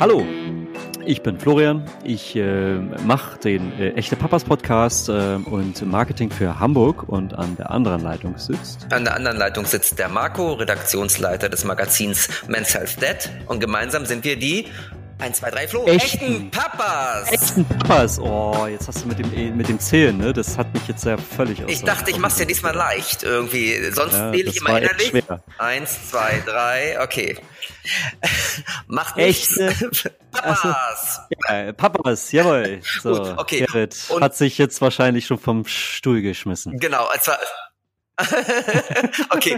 Hallo, ich bin Florian. Ich äh, mache den äh, Echte Papas Podcast äh, und Marketing für Hamburg und an der anderen Leitung sitzt. An der anderen Leitung sitzt der Marco, Redaktionsleiter des Magazins Men's Health Dead und gemeinsam sind wir die 1, 2, 3 Flo. Echten, echten Papas. Echten Papas. Oh, jetzt hast du mit dem, E, mit dem Zählen, ne? Das hat mich jetzt ja völlig aus. Ich dachte, ich mach's ja diesmal leicht irgendwie. Sonst ja, wähle ich immer innerlich. Schwer. Eins, zwei, drei, okay. Macht nichts. Echte Papas. Also, ja, Papas, jawohl. So, Gut, okay. Gerrit hat sich jetzt wahrscheinlich schon vom Stuhl geschmissen. Genau, war, okay,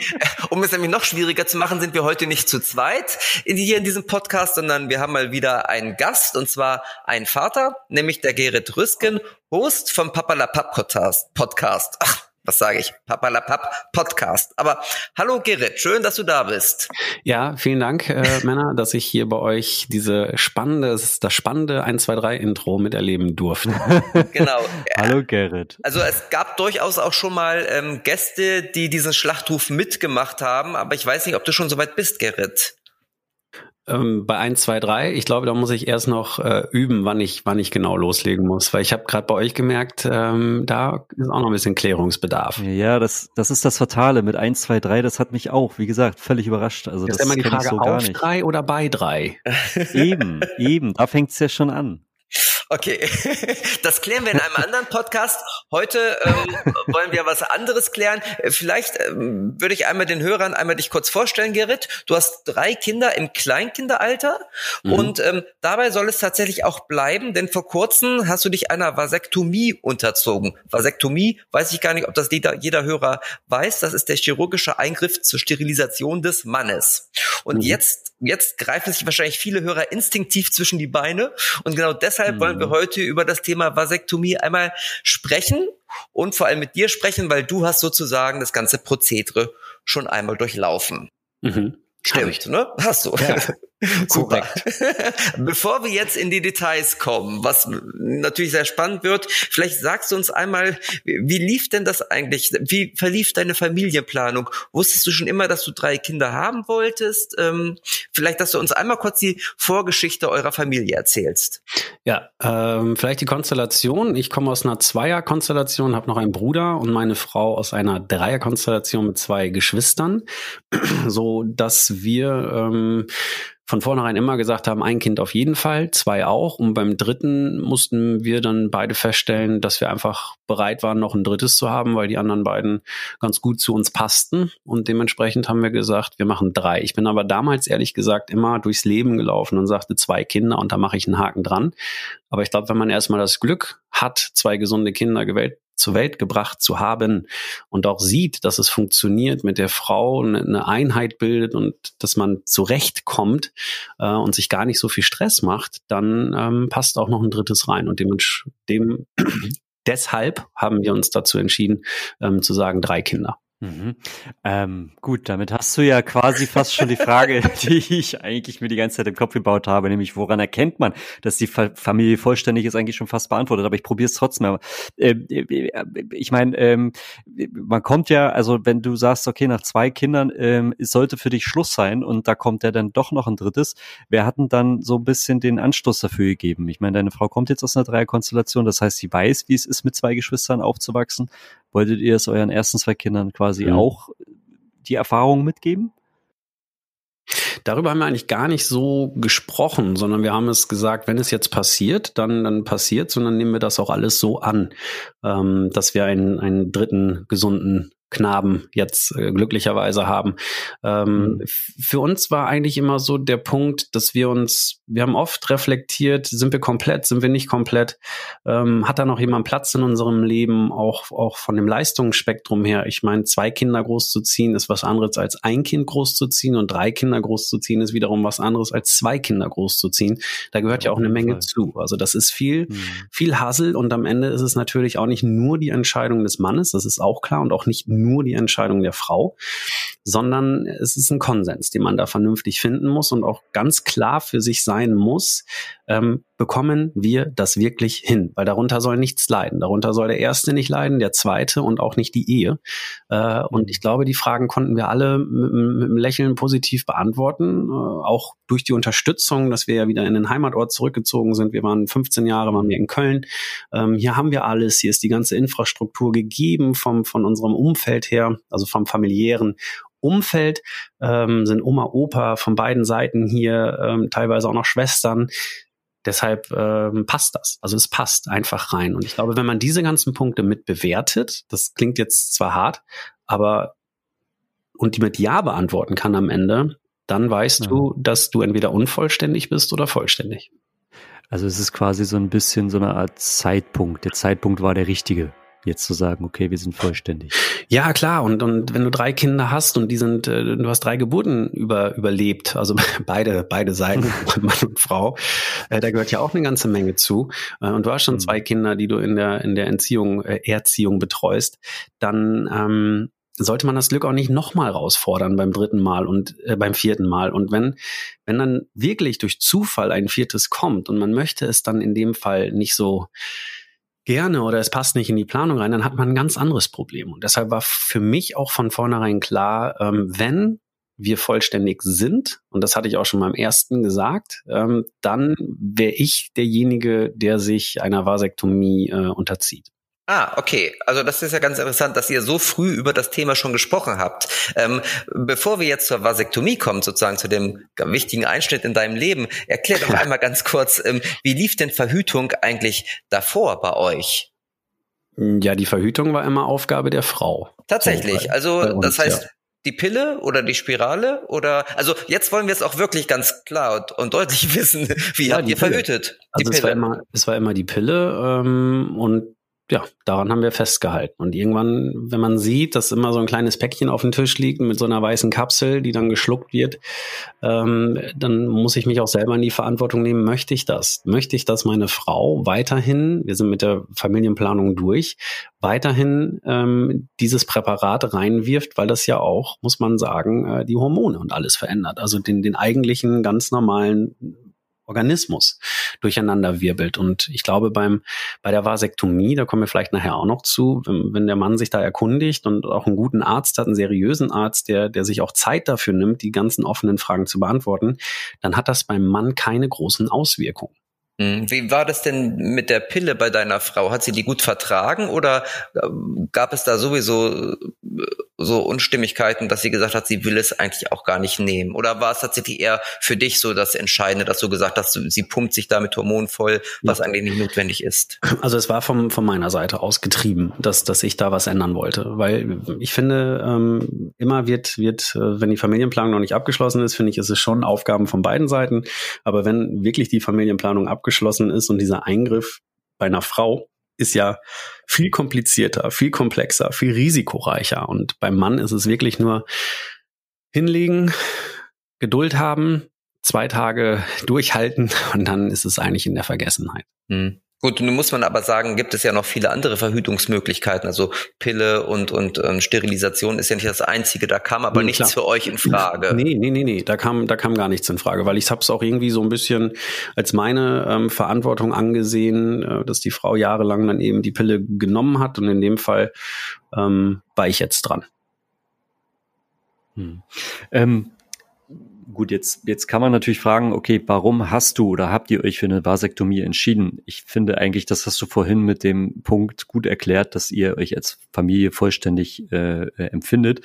um es nämlich noch schwieriger zu machen, sind wir heute nicht zu zweit hier in diesem Podcast, sondern wir haben mal wieder einen Gast und zwar einen Vater, nämlich der Gerrit Rüsken, Host vom Papalapap Podcast. Ach, was sage ich, Papalapap Podcast. Aber hallo Gerrit, schön, dass du da bist. Ja, vielen Dank, äh, Männer, dass ich hier bei euch diese spannende, das spannende 1, 2, 3 Intro miterleben durfte. genau. hallo Gerrit. Also es gab durchaus auch schon mal ähm, Gäste, die diesen Schlachtruf mitgemacht haben, aber ich weiß nicht, ob du schon soweit bist, Gerrit. Ähm, bei 1, 2, 3, ich glaube, da muss ich erst noch äh, üben, wann ich, wann ich genau loslegen muss. Weil ich habe gerade bei euch gemerkt, ähm, da ist auch noch ein bisschen Klärungsbedarf. Ja, das, das ist das Fatale mit 1, 2, 3, das hat mich auch, wie gesagt, völlig überrascht. Also das, das ist immer die Frage, so auf drei oder bei drei? eben, eben, da fängt's ja schon an. Okay, das klären wir in einem anderen Podcast. Heute ähm, wollen wir was anderes klären. Äh, vielleicht ähm, würde ich einmal den Hörern einmal dich kurz vorstellen, Gerrit. Du hast drei Kinder im Kleinkinderalter mhm. und ähm, dabei soll es tatsächlich auch bleiben, denn vor kurzem hast du dich einer Vasektomie unterzogen. Vasektomie, weiß ich gar nicht, ob das jeder, jeder Hörer weiß. Das ist der chirurgische Eingriff zur Sterilisation des Mannes. Und mhm. jetzt, jetzt greifen sich wahrscheinlich viele Hörer instinktiv zwischen die Beine und genau deshalb mhm. wollen wir wir heute über das Thema Vasektomie einmal sprechen und vor allem mit dir sprechen, weil du hast sozusagen das ganze Prozedere schon einmal durchlaufen. Mhm. Stimmt, ne? Hast du. Ja. Super. Bevor wir jetzt in die Details kommen, was natürlich sehr spannend wird, vielleicht sagst du uns einmal, wie lief denn das eigentlich? Wie verlief deine Familienplanung? Wusstest du schon immer, dass du drei Kinder haben wolltest? Ähm, vielleicht, dass du uns einmal kurz die Vorgeschichte eurer Familie erzählst. Ja, ähm, vielleicht die Konstellation. Ich komme aus einer Zweierkonstellation, habe noch einen Bruder und meine Frau aus einer Dreierkonstellation mit zwei Geschwistern, so dass wir ähm, von vornherein immer gesagt haben, ein Kind auf jeden Fall, zwei auch. Und beim dritten mussten wir dann beide feststellen, dass wir einfach bereit waren, noch ein drittes zu haben, weil die anderen beiden ganz gut zu uns passten. Und dementsprechend haben wir gesagt, wir machen drei. Ich bin aber damals ehrlich gesagt immer durchs Leben gelaufen und sagte zwei Kinder und da mache ich einen Haken dran. Aber ich glaube, wenn man erstmal das Glück hat, zwei gesunde Kinder gewählt zur Welt gebracht zu haben und auch sieht, dass es funktioniert, mit der Frau eine Einheit bildet und dass man zurechtkommt äh, und sich gar nicht so viel Stress macht, dann ähm, passt auch noch ein drittes rein. Und dem, dem deshalb haben wir uns dazu entschieden, ähm, zu sagen, drei Kinder. Mhm. Ähm, gut, damit hast du ja quasi fast schon die Frage, die ich eigentlich mir die ganze Zeit im Kopf gebaut habe, nämlich woran erkennt man, dass die Familie vollständig ist, eigentlich schon fast beantwortet, aber ich probiere es trotzdem. Ähm, äh, ich meine, ähm, man kommt ja, also wenn du sagst, okay, nach zwei Kindern ähm, sollte für dich Schluss sein und da kommt ja dann doch noch ein drittes, wer hat denn dann so ein bisschen den Anstoß dafür gegeben? Ich meine, deine Frau kommt jetzt aus einer Dreierkonstellation, das heißt, sie weiß, wie es ist, mit zwei Geschwistern aufzuwachsen. Wolltet ihr es euren ersten zwei Kindern quasi mhm. auch die Erfahrung mitgeben? Darüber haben wir eigentlich gar nicht so gesprochen, sondern wir haben es gesagt, wenn es jetzt passiert, dann, dann passiert es und dann nehmen wir das auch alles so an, ähm, dass wir einen, einen dritten gesunden Knaben jetzt äh, glücklicherweise haben. Ähm, mhm. Für uns war eigentlich immer so der Punkt, dass wir uns, wir haben oft reflektiert, sind wir komplett, sind wir nicht komplett, ähm, hat da noch jemand Platz in unserem Leben, auch, auch von dem Leistungsspektrum her. Ich meine, zwei Kinder großzuziehen ist was anderes als ein Kind großzuziehen und drei Kinder großzuziehen ist wiederum was anderes als zwei Kinder großzuziehen. Da gehört ja, ja auch eine Menge Fall. zu. Also das ist viel, mhm. viel Hassel und am Ende ist es natürlich auch nicht nur die Entscheidung des Mannes, das ist auch klar und auch nicht nur die Entscheidung der Frau, sondern es ist ein Konsens, den man da vernünftig finden muss und auch ganz klar für sich sein muss, ähm, bekommen wir das wirklich hin? Weil darunter soll nichts leiden. Darunter soll der Erste nicht leiden, der Zweite und auch nicht die Ehe. Äh, und ich glaube, die Fragen konnten wir alle mit, mit einem Lächeln positiv beantworten, äh, auch durch die Unterstützung, dass wir ja wieder in den Heimatort zurückgezogen sind. Wir waren 15 Jahre waren wir in Köln. Ähm, hier haben wir alles. Hier ist die ganze Infrastruktur gegeben vom, von unserem Umfeld her, also vom familiären Umfeld, ähm, sind Oma, Opa von beiden Seiten hier, ähm, teilweise auch noch Schwestern. Deshalb ähm, passt das. Also es passt einfach rein. Und ich glaube, wenn man diese ganzen Punkte mit bewertet, das klingt jetzt zwar hart, aber und die mit Ja beantworten kann am Ende, dann weißt ja. du, dass du entweder unvollständig bist oder vollständig. Also es ist quasi so ein bisschen so eine Art Zeitpunkt. Der Zeitpunkt war der richtige jetzt zu sagen, okay, wir sind vollständig. Ja, klar. Und, und wenn du drei Kinder hast und die sind, äh, du hast drei Geburten über, überlebt, also beide, beide Seiten, Mann und Frau, äh, da gehört ja auch eine ganze Menge zu. Äh, und du hast schon mhm. zwei Kinder, die du in der, in der Entziehung, äh, Erziehung betreust, dann, ähm, sollte man das Glück auch nicht nochmal rausfordern beim dritten Mal und äh, beim vierten Mal. Und wenn, wenn dann wirklich durch Zufall ein viertes kommt und man möchte es dann in dem Fall nicht so gerne oder es passt nicht in die Planung rein, dann hat man ein ganz anderes Problem. Und deshalb war für mich auch von vornherein klar, ähm, wenn wir vollständig sind, und das hatte ich auch schon beim ersten gesagt, ähm, dann wäre ich derjenige, der sich einer Vasektomie äh, unterzieht. Ah, okay. Also das ist ja ganz interessant, dass ihr so früh über das Thema schon gesprochen habt. Ähm, bevor wir jetzt zur Vasektomie kommen, sozusagen zu dem wichtigen Einschnitt in deinem Leben, erklär doch einmal ganz kurz, ähm, wie lief denn Verhütung eigentlich davor bei euch? Ja, die Verhütung war immer Aufgabe der Frau. Tatsächlich. Also uns, das heißt, ja. die Pille oder die Spirale oder also jetzt wollen wir es auch wirklich ganz klar und, deutlich wissen, wie ja, habt ihr Pille. verhütet? Also es war immer es war immer die Pille ähm, und ja, daran haben wir festgehalten. Und irgendwann, wenn man sieht, dass immer so ein kleines Päckchen auf dem Tisch liegt mit so einer weißen Kapsel, die dann geschluckt wird, ähm, dann muss ich mich auch selber in die Verantwortung nehmen, möchte ich das? Möchte ich, dass meine Frau weiterhin, wir sind mit der Familienplanung durch, weiterhin ähm, dieses Präparat reinwirft, weil das ja auch, muss man sagen, äh, die Hormone und alles verändert. Also den, den eigentlichen ganz normalen Organismus durcheinander wirbelt. Und ich glaube, beim, bei der Vasektomie, da kommen wir vielleicht nachher auch noch zu, wenn, wenn der Mann sich da erkundigt und auch einen guten Arzt hat, einen seriösen Arzt, der, der sich auch Zeit dafür nimmt, die ganzen offenen Fragen zu beantworten, dann hat das beim Mann keine großen Auswirkungen. Hm, wie war das denn mit der Pille bei deiner Frau? Hat sie die gut vertragen oder äh, gab es da sowieso äh, so Unstimmigkeiten, dass sie gesagt hat, sie will es eigentlich auch gar nicht nehmen? Oder war es tatsächlich eher für dich so das Entscheidende, dass du gesagt hast, sie pumpt sich da mit Hormonen voll, was ja. eigentlich nicht notwendig ist? Also es war vom, von meiner Seite aus getrieben, dass, dass ich da was ändern wollte. Weil ich finde, ähm, immer wird, wird, äh, wenn die Familienplanung noch nicht abgeschlossen ist, finde ich, ist es schon Aufgaben von beiden Seiten. Aber wenn wirklich die Familienplanung abgeschlossen abgeschlossen ist und dieser Eingriff bei einer Frau ist ja viel komplizierter, viel komplexer, viel risikoreicher. Und beim Mann ist es wirklich nur hinlegen, Geduld haben, zwei Tage durchhalten und dann ist es eigentlich in der Vergessenheit. Mhm. Gut, nun muss man aber sagen, gibt es ja noch viele andere Verhütungsmöglichkeiten. Also Pille und, und ähm, Sterilisation ist ja nicht das Einzige. Da kam aber nee, nichts klar. für euch in Frage. Nee, nee, nee, nee. Da kam, da kam gar nichts in Frage, weil ich habe es auch irgendwie so ein bisschen als meine ähm, Verantwortung angesehen, äh, dass die Frau jahrelang dann eben die Pille genommen hat. Und in dem Fall ähm, war ich jetzt dran. Hm. Ähm, gut, jetzt, jetzt kann man natürlich fragen, okay, warum hast du oder habt ihr euch für eine Vasektomie entschieden? Ich finde eigentlich, das hast du vorhin mit dem Punkt gut erklärt, dass ihr euch als Familie vollständig äh, äh empfindet.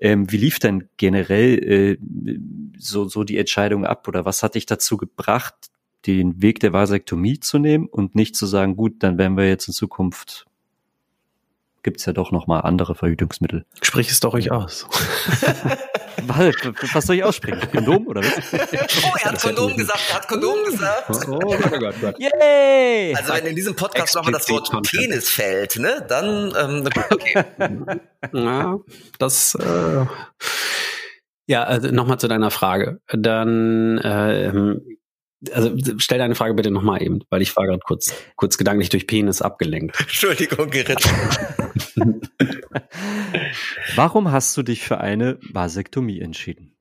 Ähm, wie lief denn generell äh, so, so die Entscheidung ab oder was hat dich dazu gebracht, den Weg der Vasektomie zu nehmen und nicht zu sagen, gut, dann werden wir jetzt in Zukunft gibt's ja doch noch mal andere Verhütungsmittel. Sprich es doch euch aus. was soll ich aussprechen? Kondom oder was? Oh, er hat Kondom gesagt, er hat Kondom gesagt. Oh, oh Gott, oh Gott, Gott. Yay! Also wenn in diesem Podcast nochmal das Wort Penis fällt, ne, dann ähm, okay. Ja, das äh, ja, also nochmal zu deiner Frage. Dann äh, also stell deine Frage bitte nochmal eben, weil ich war gerade kurz, kurz gedanklich durch Penis abgelenkt. Entschuldigung, Gerrit. Warum hast du dich für eine Vasektomie entschieden?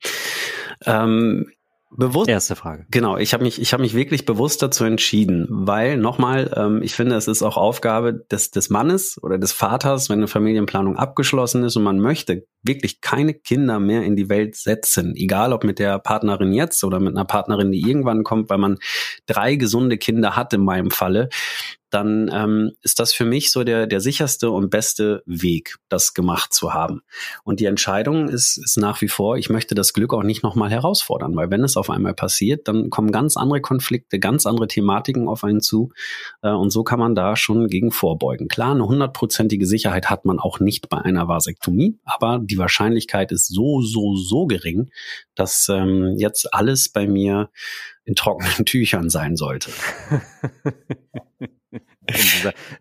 Ähm, bewusst. Erste Frage. Genau, ich habe mich, ich habe mich wirklich bewusst dazu entschieden, weil nochmal, ähm, ich finde, es ist auch Aufgabe des, des Mannes oder des Vaters, wenn eine Familienplanung abgeschlossen ist und man möchte wirklich keine Kinder mehr in die Welt setzen, egal ob mit der Partnerin jetzt oder mit einer Partnerin, die irgendwann kommt, weil man drei gesunde Kinder hat in meinem Falle, dann ähm, ist das für mich so der, der sicherste und beste Weg, das gemacht zu haben. Und die Entscheidung ist, ist nach wie vor, ich möchte das Glück auch nicht nochmal herausfordern, weil wenn es auf einmal passiert, dann kommen ganz andere Konflikte, ganz andere Thematiken auf einen zu. Äh, und so kann man da schon gegen vorbeugen. Klar, eine hundertprozentige Sicherheit hat man auch nicht bei einer Vasektomie, aber die Wahrscheinlichkeit ist so, so, so gering, dass ähm, jetzt alles bei mir in trockenen Tüchern sein sollte.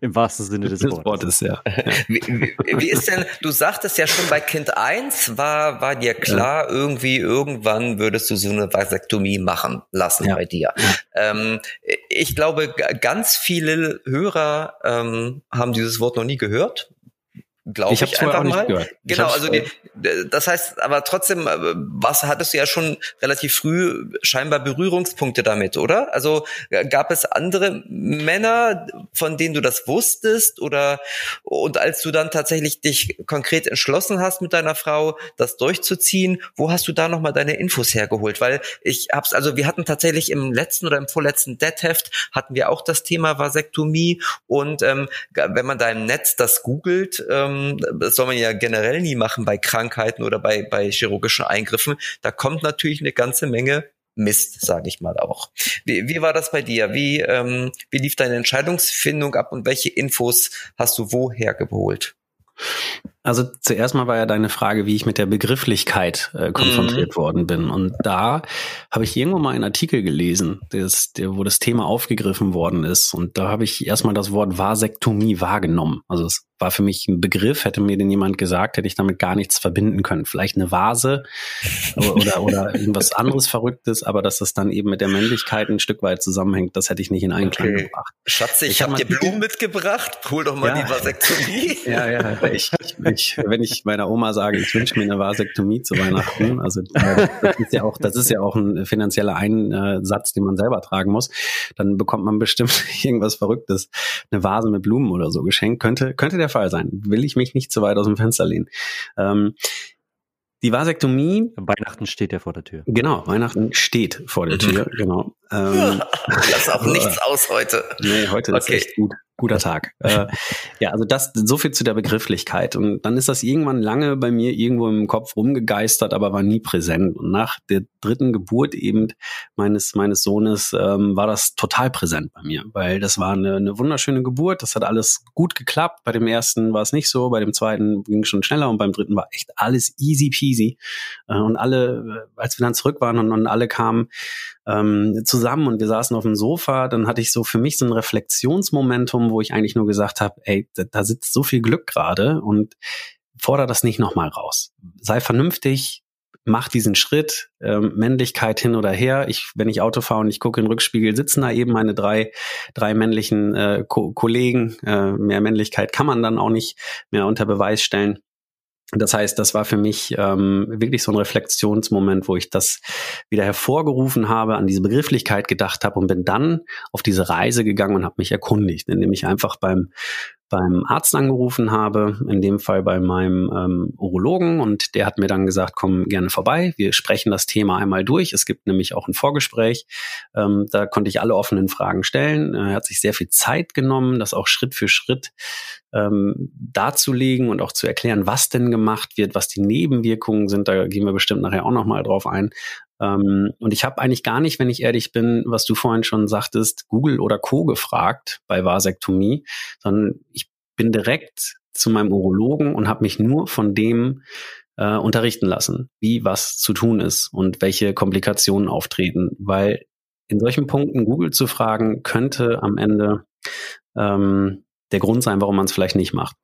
Im wahrsten Sinne des, des Wortes. ja. Wie, wie, wie, ist denn, du sagtest ja schon bei Kind 1 war, war dir klar, ja. irgendwie, irgendwann würdest du so eine Vasektomie machen lassen ja. bei dir. Ähm, ich glaube, ganz viele Hörer ähm, haben dieses Wort noch nie gehört glaube ich, ich einfach mal. Gehört. Genau, also die, das heißt, aber trotzdem, äh, was hattest du ja schon relativ früh scheinbar Berührungspunkte damit, oder? Also gab es andere Männer, von denen du das wusstest, oder und als du dann tatsächlich dich konkret entschlossen hast mit deiner Frau, das durchzuziehen, wo hast du da nochmal deine Infos hergeholt? Weil ich hab's, also wir hatten tatsächlich im letzten oder im vorletzten Deadheft hatten wir auch das Thema Vasektomie und ähm, wenn man da im Netz das googelt, ähm, ähm, das soll man ja generell nie machen bei Krankheiten oder bei, bei chirurgischen Eingriffen. Da kommt natürlich eine ganze Menge Mist, sage ich mal auch. Wie, wie war das bei dir? Wie, ähm, wie lief deine Entscheidungsfindung ab und welche Infos hast du woher geholt? Also zuerst mal war ja deine Frage, wie ich mit der Begrifflichkeit äh, konfrontiert mhm. worden bin. Und da habe ich irgendwo mal einen Artikel gelesen, des, der, wo das Thema aufgegriffen worden ist. Und da habe ich erstmal das Wort Vasektomie wahrgenommen. Also es war für mich ein Begriff, hätte mir den jemand gesagt, hätte ich damit gar nichts verbinden können. Vielleicht eine Vase oder, oder irgendwas anderes Verrücktes, aber dass das dann eben mit der Männlichkeit ein Stück weit zusammenhängt, das hätte ich nicht in Einklang okay. gebracht. Schatze, ich, ich habe hab dir Blumen mitgebracht. Hol doch mal ja. die Vasektomie. Ja, ja. Ich, ich, ich, wenn ich meiner Oma sage, ich wünsche mir eine Vasektomie zu Weihnachten, also das ist ja auch, das ist ja auch ein finanzieller Einsatz, den man selber tragen muss, dann bekommt man bestimmt irgendwas Verrücktes, eine Vase mit Blumen oder so geschenkt. Könnte, könnte der Fall sein. Will ich mich nicht zu weit aus dem Fenster lehnen. Ähm, die Vasektomie. Weihnachten steht ja vor der Tür. Genau, Weihnachten steht vor der Tür, genau. Ähm, Lass auch nichts aus heute. Nee, heute okay. ist echt gut guter Tag. äh, ja, also das, so viel zu der Begrifflichkeit. Und dann ist das irgendwann lange bei mir irgendwo im Kopf rumgegeistert, aber war nie präsent. Und nach der dritten Geburt eben meines, meines Sohnes ähm, war das total präsent bei mir, weil das war eine, eine wunderschöne Geburt. Das hat alles gut geklappt. Bei dem ersten war es nicht so, bei dem zweiten ging es schon schneller und beim dritten war echt alles easy peasy. Äh, und alle, äh, als wir dann zurück waren und, und alle kamen, ähm, zusammen und wir saßen auf dem Sofa, dann hatte ich so für mich so ein Reflexionsmomentum, wo ich eigentlich nur gesagt habe, ey, da, da sitzt so viel Glück gerade und fordere das nicht nochmal raus. Sei vernünftig, mach diesen Schritt, ähm, Männlichkeit hin oder her. Ich, wenn ich Auto fahre und ich gucke in den Rückspiegel, sitzen da eben meine drei, drei männlichen äh, Ko Kollegen. Äh, mehr Männlichkeit kann man dann auch nicht mehr unter Beweis stellen. Das heißt, das war für mich ähm, wirklich so ein Reflexionsmoment, wo ich das wieder hervorgerufen habe, an diese Begrifflichkeit gedacht habe und bin dann auf diese Reise gegangen und habe mich erkundigt, indem ich einfach beim beim Arzt angerufen habe, in dem Fall bei meinem ähm, Urologen und der hat mir dann gesagt, komm gerne vorbei, wir sprechen das Thema einmal durch. Es gibt nämlich auch ein Vorgespräch, ähm, da konnte ich alle offenen Fragen stellen. Er hat sich sehr viel Zeit genommen, das auch Schritt für Schritt ähm, darzulegen und auch zu erklären, was denn gemacht wird, was die Nebenwirkungen sind. Da gehen wir bestimmt nachher auch nochmal drauf ein. Ähm, und ich habe eigentlich gar nicht, wenn ich ehrlich bin, was du vorhin schon sagtest, Google oder Co. gefragt bei Vasektomie, sondern ich bin direkt zu meinem Urologen und habe mich nur von dem äh, unterrichten lassen, wie was zu tun ist und welche Komplikationen auftreten, weil in solchen Punkten Google zu fragen, könnte am Ende ähm, der Grund sein, warum man es vielleicht nicht macht.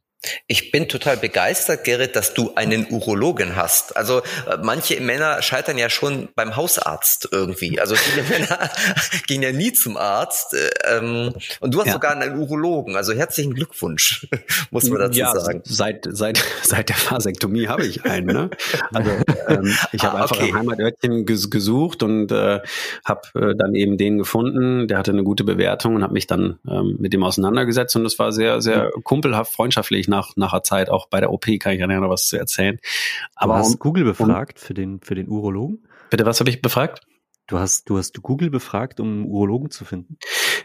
Ich bin total begeistert, Gerrit, dass du einen Urologen hast. Also äh, manche Männer scheitern ja schon beim Hausarzt irgendwie. Also viele Männer gehen ja nie zum Arzt. Äh, ähm, und du hast ja. sogar einen Urologen. Also herzlichen Glückwunsch, muss man dazu ja, sagen. Seit, seit, seit der Vasektomie habe ich einen. Ne? Also ähm, ich habe ah, einfach okay. ein Heimatörtchen gesucht und äh, habe äh, dann eben den gefunden. Der hatte eine gute Bewertung und habe mich dann ähm, mit dem auseinandergesetzt. Und das war sehr, sehr kumpelhaft, freundschaftlich nach, nachher Zeit, auch bei der OP kann ich ja noch was zu erzählen. Aber du hast um, Google befragt um, für den, für den Urologen? Bitte, was habe ich befragt? Du hast, du hast Google befragt, um Urologen zu finden?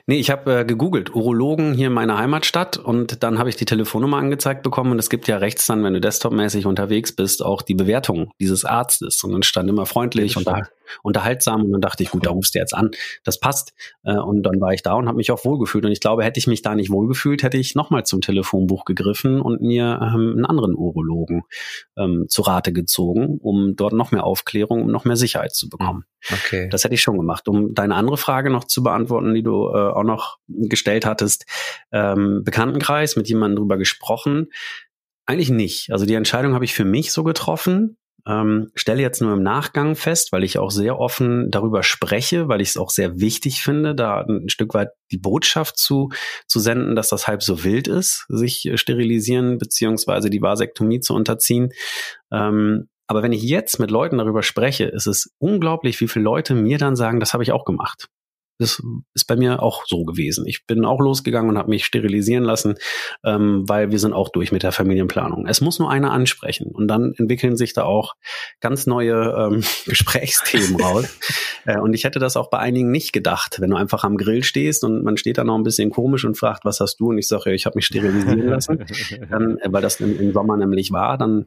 Nee, ich habe äh, gegoogelt, Urologen hier in meiner Heimatstadt und dann habe ich die Telefonnummer angezeigt bekommen und es gibt ja rechts dann, wenn du desktopmäßig unterwegs bist, auch die Bewertung dieses Arztes und dann stand immer freundlich und da unterhaltsam und dann dachte ich, gut, da rufst du jetzt an, das passt. Äh, und dann war ich da und habe mich auch wohlgefühlt. Und ich glaube, hätte ich mich da nicht wohlgefühlt, hätte ich nochmal zum Telefonbuch gegriffen und mir ähm, einen anderen Urologen ähm, zu Rate gezogen, um dort noch mehr Aufklärung, um noch mehr Sicherheit zu bekommen. Okay. Das hätte ich schon gemacht. Um deine andere Frage noch zu beantworten, die du äh, auch noch gestellt hattest, ähm, Bekanntenkreis, mit jemandem drüber gesprochen. Eigentlich nicht. Also die Entscheidung habe ich für mich so getroffen. Ähm, stelle jetzt nur im Nachgang fest, weil ich auch sehr offen darüber spreche, weil ich es auch sehr wichtig finde, da ein Stück weit die Botschaft zu, zu senden, dass das halb so wild ist, sich äh, sterilisieren beziehungsweise die Vasektomie zu unterziehen. Ähm, aber wenn ich jetzt mit Leuten darüber spreche, ist es unglaublich, wie viele Leute mir dann sagen, das habe ich auch gemacht. Das ist bei mir auch so gewesen. Ich bin auch losgegangen und habe mich sterilisieren lassen, ähm, weil wir sind auch durch mit der Familienplanung. Es muss nur einer ansprechen und dann entwickeln sich da auch ganz neue ähm, Gesprächsthemen raus. Äh, und ich hätte das auch bei einigen nicht gedacht, wenn du einfach am Grill stehst und man steht da noch ein bisschen komisch und fragt, was hast du? Und ich sage, ich habe mich sterilisieren lassen, dann, äh, weil das im, im Sommer nämlich war, dann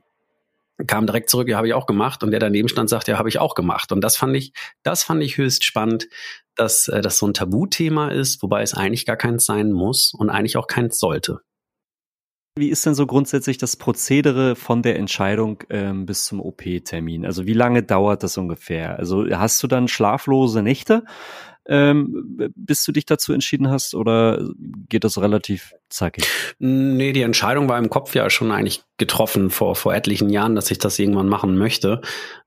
kam direkt zurück, ja, habe ich auch gemacht. Und der daneben stand, sagt, ja, habe ich auch gemacht. Und das fand ich, das fand ich höchst spannend, dass äh, das so ein Tabuthema ist, wobei es eigentlich gar keins sein muss und eigentlich auch keins sollte. Wie ist denn so grundsätzlich das Prozedere von der Entscheidung ähm, bis zum OP-Termin? Also wie lange dauert das ungefähr? Also hast du dann schlaflose Nächte? Ähm, bis du dich dazu entschieden hast oder geht das relativ zackig? Nee, die Entscheidung war im Kopf ja schon eigentlich getroffen vor, vor etlichen Jahren, dass ich das irgendwann machen möchte.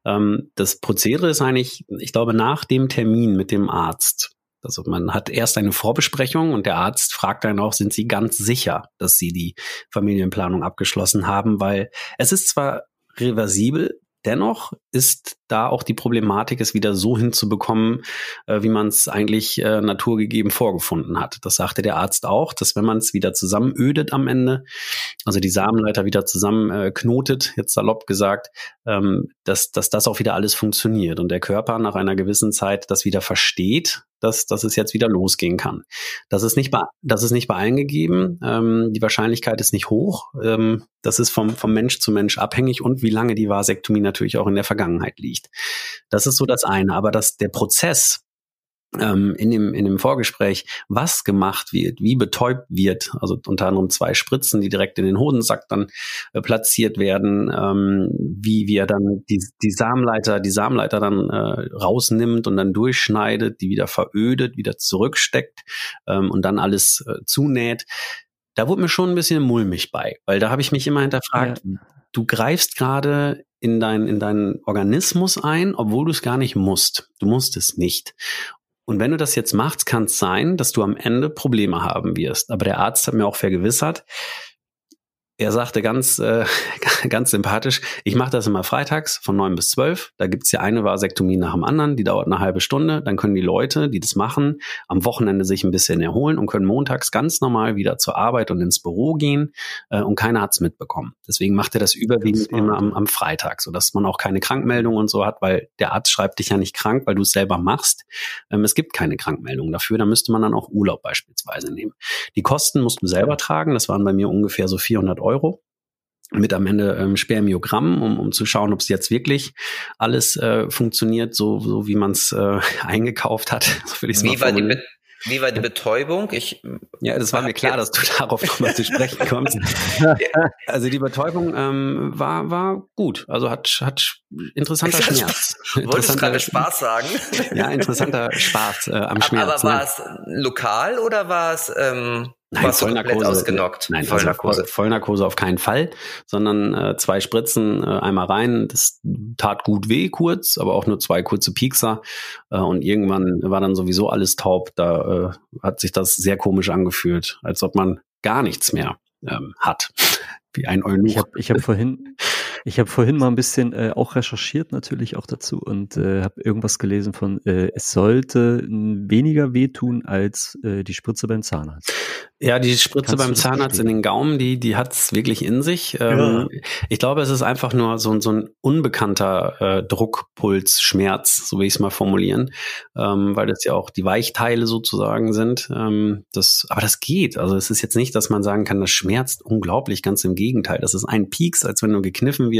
Ähm, das Prozedere ist eigentlich, ich glaube, nach dem Termin mit dem Arzt. Also man hat erst eine Vorbesprechung und der Arzt fragt dann auch, sind Sie ganz sicher, dass Sie die Familienplanung abgeschlossen haben? Weil es ist zwar reversibel, Dennoch ist da auch die Problematik, es wieder so hinzubekommen, äh, wie man es eigentlich äh, naturgegeben vorgefunden hat. Das sagte der Arzt auch, dass wenn man es wieder zusammenödet am Ende, also die Samenleiter wieder zusammenknotet, jetzt salopp gesagt, ähm, dass, dass das auch wieder alles funktioniert und der Körper nach einer gewissen Zeit das wieder versteht, dass, dass es jetzt wieder losgehen kann. Das ist nicht bei, das ist nicht bei allen gegeben. Ähm, die Wahrscheinlichkeit ist nicht hoch. Ähm, das ist vom, vom Mensch zu Mensch abhängig und wie lange die Vasektomie natürlich auch in der Vergangenheit liegt. Das ist so das eine. Aber dass der Prozess, ähm, in, dem, in dem Vorgespräch, was gemacht wird, wie betäubt wird, also unter anderem zwei Spritzen, die direkt in den Hodensack dann äh, platziert werden, ähm, wie wir dann die, die Samenleiter, die Samenleiter dann äh, rausnimmt und dann durchschneidet, die wieder verödet, wieder zurücksteckt ähm, und dann alles äh, zunäht. Da wurde mir schon ein bisschen mulmig bei, weil da habe ich mich immer hinterfragt, ja. du greifst gerade in, dein, in deinen Organismus ein, obwohl du es gar nicht musst. Du musst es nicht. Und wenn du das jetzt machst, kann es sein, dass du am Ende Probleme haben wirst. Aber der Arzt hat mir auch vergewissert, er sagte ganz, äh, ganz sympathisch, ich mache das immer freitags von neun bis zwölf. Da gibt's ja eine Vasektomie nach dem anderen, die dauert eine halbe Stunde. Dann können die Leute, die das machen, am Wochenende sich ein bisschen erholen und können montags ganz normal wieder zur Arbeit und ins Büro gehen äh, und keiner hat's mitbekommen. Deswegen macht er das überwiegend immer am, am Freitag, sodass man auch keine Krankmeldung und so hat, weil der Arzt schreibt dich ja nicht krank, weil du es selber machst. Ähm, es gibt keine Krankmeldung dafür, da müsste man dann auch Urlaub beispielsweise nehmen. Die Kosten musst du selber tragen, das waren bei mir ungefähr so 400 Euro Euro mit am Ende ähm, Spermiogramm, um, um zu schauen, ob es jetzt wirklich alles äh, funktioniert, so, so wie man es äh, eingekauft hat. So will wie, war die wie war die Betäubung? Ich, ja, das war mir klar, dass du darauf nochmal zu sprechen kommst. also die Betäubung ähm, war, war gut. Also hat, hat interessanter Schmerz. Wolltest du gerade Spaß sagen? Ja, interessanter Spaß äh, am Schmerz. Aber war ne? es lokal oder war es... Ähm Nein, Vollnarkose, ausgenockt. Nein, Vollnarkose. Also Vollnarkose auf keinen Fall, sondern äh, zwei Spritzen äh, einmal rein. Das tat gut weh kurz, aber auch nur zwei kurze Piekser. Äh, und irgendwann war dann sowieso alles taub. Da äh, hat sich das sehr komisch angefühlt, als ob man gar nichts mehr ähm, hat. Wie ein Eunuch. Ich habe ich hab vorhin, ich habe vorhin mal ein bisschen äh, auch recherchiert natürlich auch dazu und äh, habe irgendwas gelesen von, äh, es sollte weniger wehtun als äh, die Spritze beim Zahnarzt. Ja, die Spritze Kannst beim Zahnarzt in den Gaumen, die, die hat's wirklich in sich. Ähm, ja. Ich glaube, es ist einfach nur so, so ein unbekannter äh, Druckpulsschmerz, so will ich es mal formulieren, ähm, weil das ja auch die Weichteile sozusagen sind. Ähm, das, aber das geht. Also es ist jetzt nicht, dass man sagen kann, das schmerzt unglaublich. Ganz im Gegenteil. Das ist ein Pieks, als wenn du gekniffen wirst,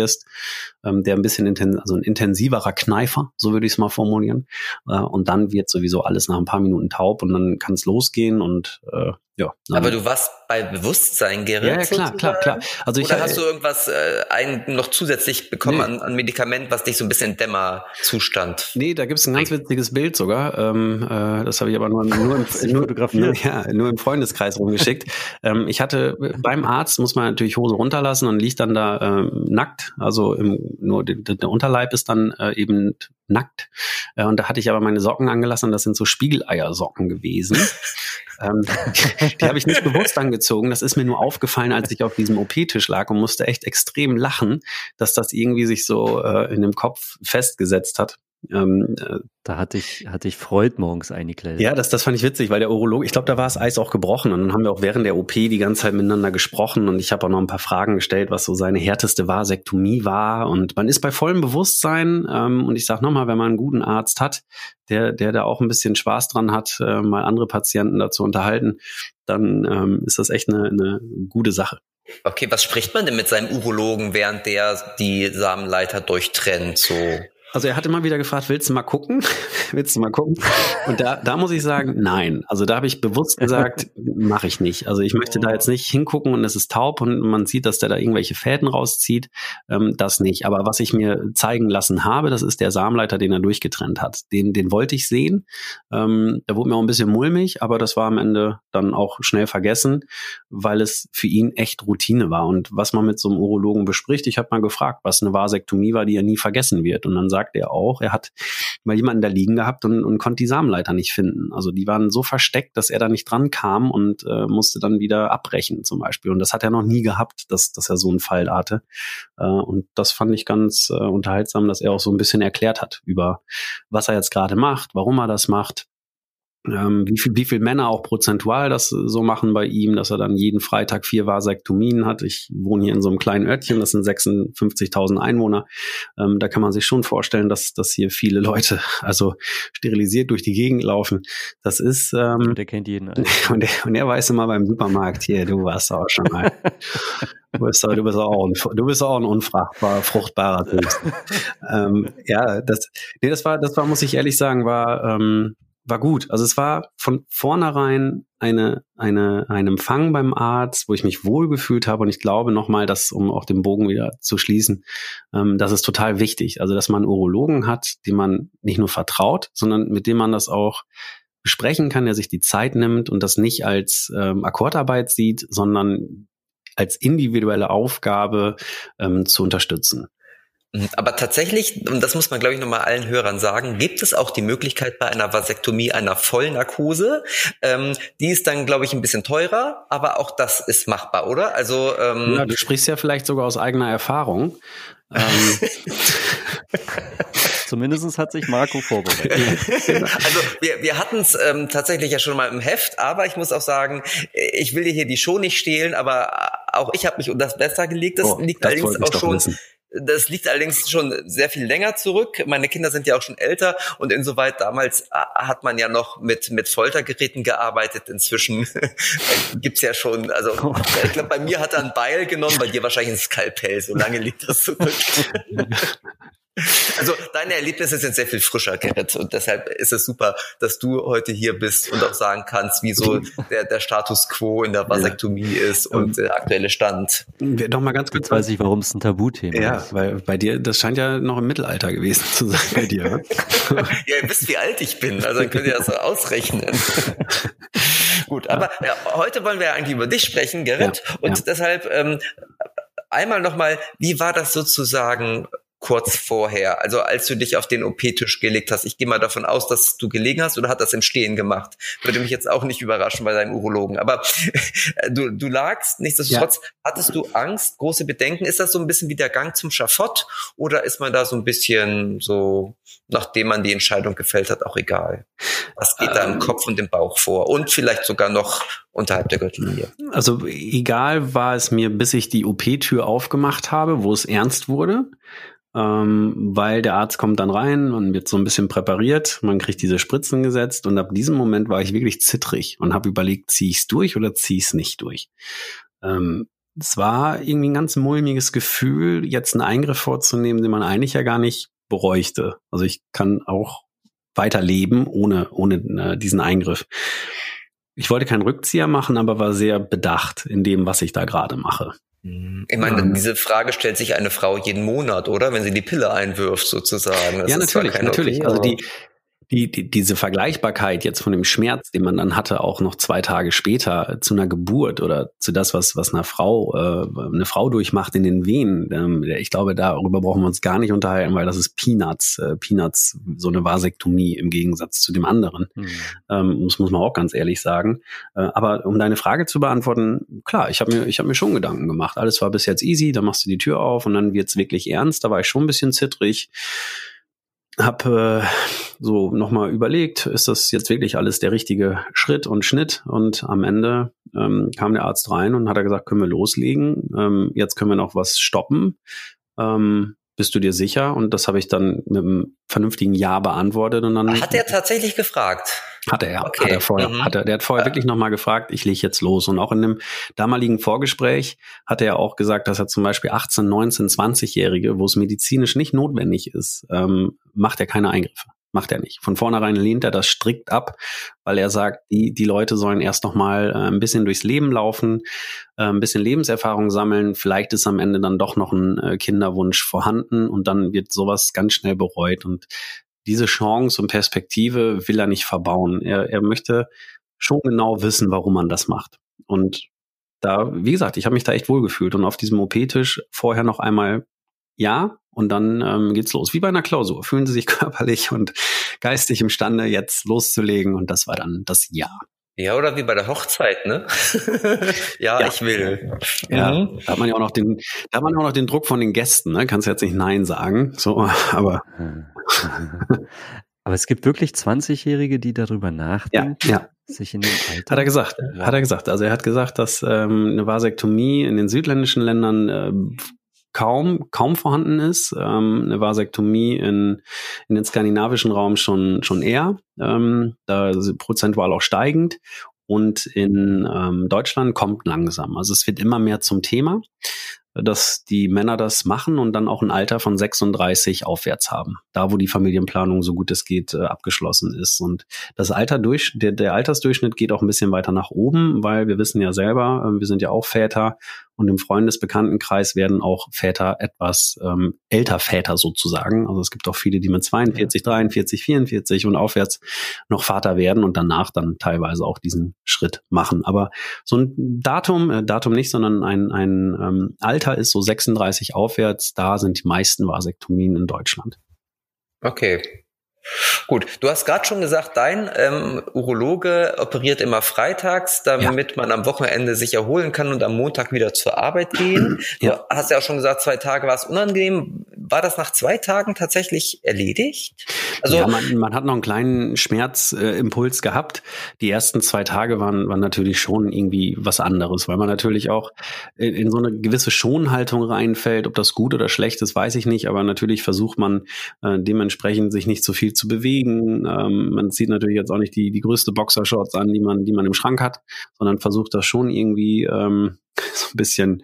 ähm, der ein bisschen intensiv, also ein intensiverer Kneifer, so würde ich es mal formulieren. Äh, und dann wird sowieso alles nach ein paar Minuten taub und dann kann es losgehen und äh, ja. Aber du warst bei Bewusstsein gerät. Ja, ja klar, klar, klar. Also ich, Oder hast du irgendwas äh, ein, noch zusätzlich bekommen nee. an, an Medikament, was dich so ein bisschen Dämmerzustand? Nee, da gibt's ein ganz witziges Bild sogar. Ähm, äh, das habe ich aber nur, nur, im, nur, nur, ja, nur im Freundeskreis rumgeschickt. ähm, ich hatte beim Arzt muss man natürlich Hose runterlassen und liegt dann da ähm, nackt. Also im, nur der, der Unterleib ist dann äh, eben nackt. Äh, und da hatte ich aber meine Socken angelassen. Das sind so Spiegeleiersocken gewesen. ähm, die habe ich nicht bewusst angezogen. Das ist mir nur aufgefallen, als ich auf diesem OP-Tisch lag und musste echt extrem lachen, dass das irgendwie sich so äh, in dem Kopf festgesetzt hat. Ähm, äh, da hatte ich, hatte ich Freud morgens eingekleidet. Ja, das, das fand ich witzig, weil der Urologe, ich glaube, da war das Eis auch gebrochen und dann haben wir auch während der OP die ganze Zeit miteinander gesprochen und ich habe auch noch ein paar Fragen gestellt, was so seine härteste Vasektomie war und man ist bei vollem Bewusstsein ähm, und ich sage nochmal, wenn man einen guten Arzt hat, der, der da auch ein bisschen Spaß dran hat, äh, mal andere Patienten dazu unterhalten, dann ähm, ist das echt eine, eine gute Sache. Okay, was spricht man denn mit seinem Urologen, während der die Samenleiter durchtrennt? So also er hat immer wieder gefragt, willst du mal gucken? willst du mal gucken? Und da, da muss ich sagen, nein. Also da habe ich bewusst gesagt, mache ich nicht. Also ich möchte da jetzt nicht hingucken und es ist taub und man sieht, dass der da irgendwelche Fäden rauszieht. Ähm, das nicht. Aber was ich mir zeigen lassen habe, das ist der Samenleiter, den er durchgetrennt hat. Den, den wollte ich sehen. Ähm, da wurde mir auch ein bisschen mulmig, aber das war am Ende dann auch schnell vergessen, weil es für ihn echt Routine war. Und was man mit so einem Urologen bespricht, ich habe mal gefragt, was eine Vasektomie war, die er nie vergessen wird. Und dann sagt er auch, er hat mal jemanden da liegen gehabt und, und konnte die Samenleiter nicht finden. Also die waren so versteckt, dass er da nicht dran kam und äh, musste dann wieder abbrechen zum Beispiel. Und das hat er noch nie gehabt, dass, dass er so einen Fall hatte. Äh, und das fand ich ganz äh, unterhaltsam, dass er auch so ein bisschen erklärt hat über, was er jetzt gerade macht, warum er das macht ähm, wie viel, wie viel Männer auch prozentual das so machen bei ihm, dass er dann jeden Freitag vier Vasektomien hat. Ich wohne hier in so einem kleinen Örtchen, das sind 56.000 Einwohner. Ähm, da kann man sich schon vorstellen, dass, dass hier viele Leute also sterilisiert durch die Gegend laufen. Das ist ähm, der kennt jeden. Und der, und er weiß immer beim Supermarkt hier, du warst auch schon mal. Du bist, du bist auch ein, du bist auch ein unfruchtbar, fruchtbarer Typ. ähm, ja, das, nee, das war, das war, muss ich ehrlich sagen, war ähm, war gut. Also es war von vornherein eine, eine, ein Empfang beim Arzt, wo ich mich wohlgefühlt habe. Und ich glaube nochmal, dass, um auch den Bogen wieder zu schließen, ähm, das ist total wichtig. Also, dass man Urologen hat, dem man nicht nur vertraut, sondern mit dem man das auch besprechen kann, der sich die Zeit nimmt und das nicht als ähm, Akkordarbeit sieht, sondern als individuelle Aufgabe ähm, zu unterstützen. Mhm. Aber tatsächlich, und das muss man, glaube ich, nochmal allen Hörern sagen, gibt es auch die Möglichkeit bei einer Vasektomie einer Vollnarkose. Ähm, die ist dann, glaube ich, ein bisschen teurer, aber auch das ist machbar, oder? Also ähm, ja, du sprichst ja vielleicht sogar aus eigener Erfahrung. Ähm. Zumindest hat sich Marco vorbereitet. also wir, wir hatten es ähm, tatsächlich ja schon mal im Heft, aber ich muss auch sagen, ich will dir hier die Show nicht stehlen, aber auch ich habe mich unter das Besser gelegt. Das oh, liegt das allerdings auch schon wissen. Das liegt allerdings schon sehr viel länger zurück. Meine Kinder sind ja auch schon älter und insoweit damals äh, hat man ja noch mit, mit Foltergeräten gearbeitet. Inzwischen gibt's ja schon, also ich glaube, bei mir hat er ein Beil genommen, bei dir wahrscheinlich ein Skalpell. So lange liegt das zurück. Also deine Erlebnisse sind sehr viel frischer, Gerrit. Und deshalb ist es super, dass du heute hier bist und auch sagen kannst, wie so der, der Status quo in der Vasektomie ja. ist und der aktuelle Stand. Doch mal ganz kurz. Jetzt weiß ich, warum es ein Tabuthema ja, ist. Ja, weil bei dir, das scheint ja noch im Mittelalter gewesen zu sein bei dir. Ne? ja, ihr wisst, wie alt ich bin, also könnt ihr das so ausrechnen. Gut, aber ja, heute wollen wir eigentlich über dich sprechen, Gerrit. und deshalb ähm, einmal nochmal, wie war das sozusagen kurz vorher, also als du dich auf den OP-Tisch gelegt hast. Ich gehe mal davon aus, dass du gelegen hast oder hat das im Stehen gemacht. Würde mich jetzt auch nicht überraschen bei deinem Urologen. Aber du, du lagst, nichtsdestotrotz, ja. hattest du Angst, große Bedenken? Ist das so ein bisschen wie der Gang zum Schafott oder ist man da so ein bisschen so, nachdem man die Entscheidung gefällt hat, auch egal? Was geht ähm, da im ähm. Kopf und im Bauch vor? Und vielleicht sogar noch unterhalb der Gürtellinie. Also egal war es mir, bis ich die OP-Tür aufgemacht habe, wo es ernst wurde ähm, weil der Arzt kommt dann rein, man wird so ein bisschen präpariert, man kriegt diese Spritzen gesetzt und ab diesem Moment war ich wirklich zittrig und habe überlegt, ziehe ich es durch oder ziehe ich es nicht durch. Ähm, es war irgendwie ein ganz mulmiges Gefühl, jetzt einen Eingriff vorzunehmen, den man eigentlich ja gar nicht bräuchte. Also ich kann auch weiterleben ohne, ohne äh, diesen Eingriff. Ich wollte keinen Rückzieher machen, aber war sehr bedacht in dem, was ich da gerade mache. Ich meine, ähm, diese Frage stellt sich eine Frau jeden Monat, oder? Wenn sie die Pille einwirft, sozusagen. Das ja, natürlich, natürlich. Okay, also die, die, die, diese Vergleichbarkeit jetzt von dem Schmerz, den man dann hatte, auch noch zwei Tage später zu einer Geburt oder zu das, was, was einer Frau, äh, eine Frau durchmacht in den Venen, ähm, ich glaube, darüber brauchen wir uns gar nicht unterhalten, weil das ist Peanuts, äh, Peanuts, so eine Vasektomie im Gegensatz zu dem anderen. Mhm. Ähm, das muss man auch ganz ehrlich sagen. Äh, aber um deine Frage zu beantworten, klar, ich habe mir, ich habe mir schon Gedanken gemacht. Alles war bis jetzt easy, dann machst du die Tür auf und dann wird's wirklich ernst. Da war ich schon ein bisschen zittrig habe äh, so nochmal überlegt, ist das jetzt wirklich alles der richtige Schritt und Schnitt? Und am Ende ähm, kam der Arzt rein und hat er gesagt, können wir loslegen? Ähm, jetzt können wir noch was stoppen. Ähm, bist du dir sicher? Und das habe ich dann mit einem vernünftigen Ja beantwortet. Und dann hat er tatsächlich gefragt. Hat er, ja. Okay. Hat er vorher. Mhm. Hat er, der hat vorher ja. wirklich nochmal gefragt, ich lege jetzt los. Und auch in dem damaligen Vorgespräch hat er auch gesagt, dass er zum Beispiel 18, 19, 20-Jährige, wo es medizinisch nicht notwendig ist, ähm, macht er keine Eingriffe. Macht er nicht. Von vornherein lehnt er das strikt ab, weil er sagt, die, die Leute sollen erst noch mal äh, ein bisschen durchs Leben laufen, äh, ein bisschen Lebenserfahrung sammeln. Vielleicht ist am Ende dann doch noch ein äh, Kinderwunsch vorhanden und dann wird sowas ganz schnell bereut. Und diese Chance und Perspektive will er nicht verbauen. Er, er möchte schon genau wissen, warum man das macht. Und da, wie gesagt, ich habe mich da echt wohlgefühlt und auf diesem OP-Tisch vorher noch einmal ja, und dann ähm, geht's los. Wie bei einer Klausur. Fühlen Sie sich körperlich und geistig imstande, jetzt loszulegen. Und das war dann das Ja. Ja, oder wie bei der Hochzeit, ne? ja, ja, ich will. Ja, mhm. da hat man ja auch noch den, da hat man auch noch den Druck von den Gästen, ne? Kannst jetzt nicht Nein sagen. So, aber. aber es gibt wirklich 20-Jährige, die darüber nachdenken. Ja, ja. Sich in dem Alter. Hat er gesagt, ja. hat er gesagt. Also er hat gesagt, dass ähm, eine Vasektomie in den südländischen Ländern äh, kaum, kaum vorhanden ist. Ähm, eine Vasektomie in, in den skandinavischen Raum schon, schon eher, ähm, da prozentual auch steigend. Und in ähm, Deutschland kommt langsam. Also es wird immer mehr zum Thema dass die Männer das machen und dann auch ein Alter von 36 aufwärts haben. Da, wo die Familienplanung so gut es geht äh, abgeschlossen ist. Und das Alter durch, der, der Altersdurchschnitt geht auch ein bisschen weiter nach oben, weil wir wissen ja selber, äh, wir sind ja auch Väter und im Freundesbekanntenkreis werden auch Väter etwas ähm, älter Väter sozusagen. Also es gibt auch viele, die mit 42, 43, 44 und aufwärts noch Vater werden und danach dann teilweise auch diesen Schritt machen. Aber so ein Datum, äh, Datum nicht, sondern ein, ein ähm, Alter ist so 36 aufwärts. Da sind die meisten Vasektomien in Deutschland. Okay. Gut, du hast gerade schon gesagt, dein ähm, Urologe operiert immer freitags, damit ja. man am Wochenende sich erholen kann und am Montag wieder zur Arbeit gehen. Ja. Du hast ja auch schon gesagt, zwei Tage war es unangenehm. War das nach zwei Tagen tatsächlich erledigt? Also ja, man, man hat noch einen kleinen Schmerzimpuls äh, gehabt. Die ersten zwei Tage waren, waren natürlich schon irgendwie was anderes, weil man natürlich auch in, in so eine gewisse Schonhaltung reinfällt. Ob das gut oder schlecht ist, weiß ich nicht, aber natürlich versucht man äh, dementsprechend sich nicht so viel zu bewegen. Ähm, man zieht natürlich jetzt auch nicht die, die größte Boxershorts an, die man, die man im Schrank hat, sondern versucht das schon irgendwie ähm, so ein bisschen,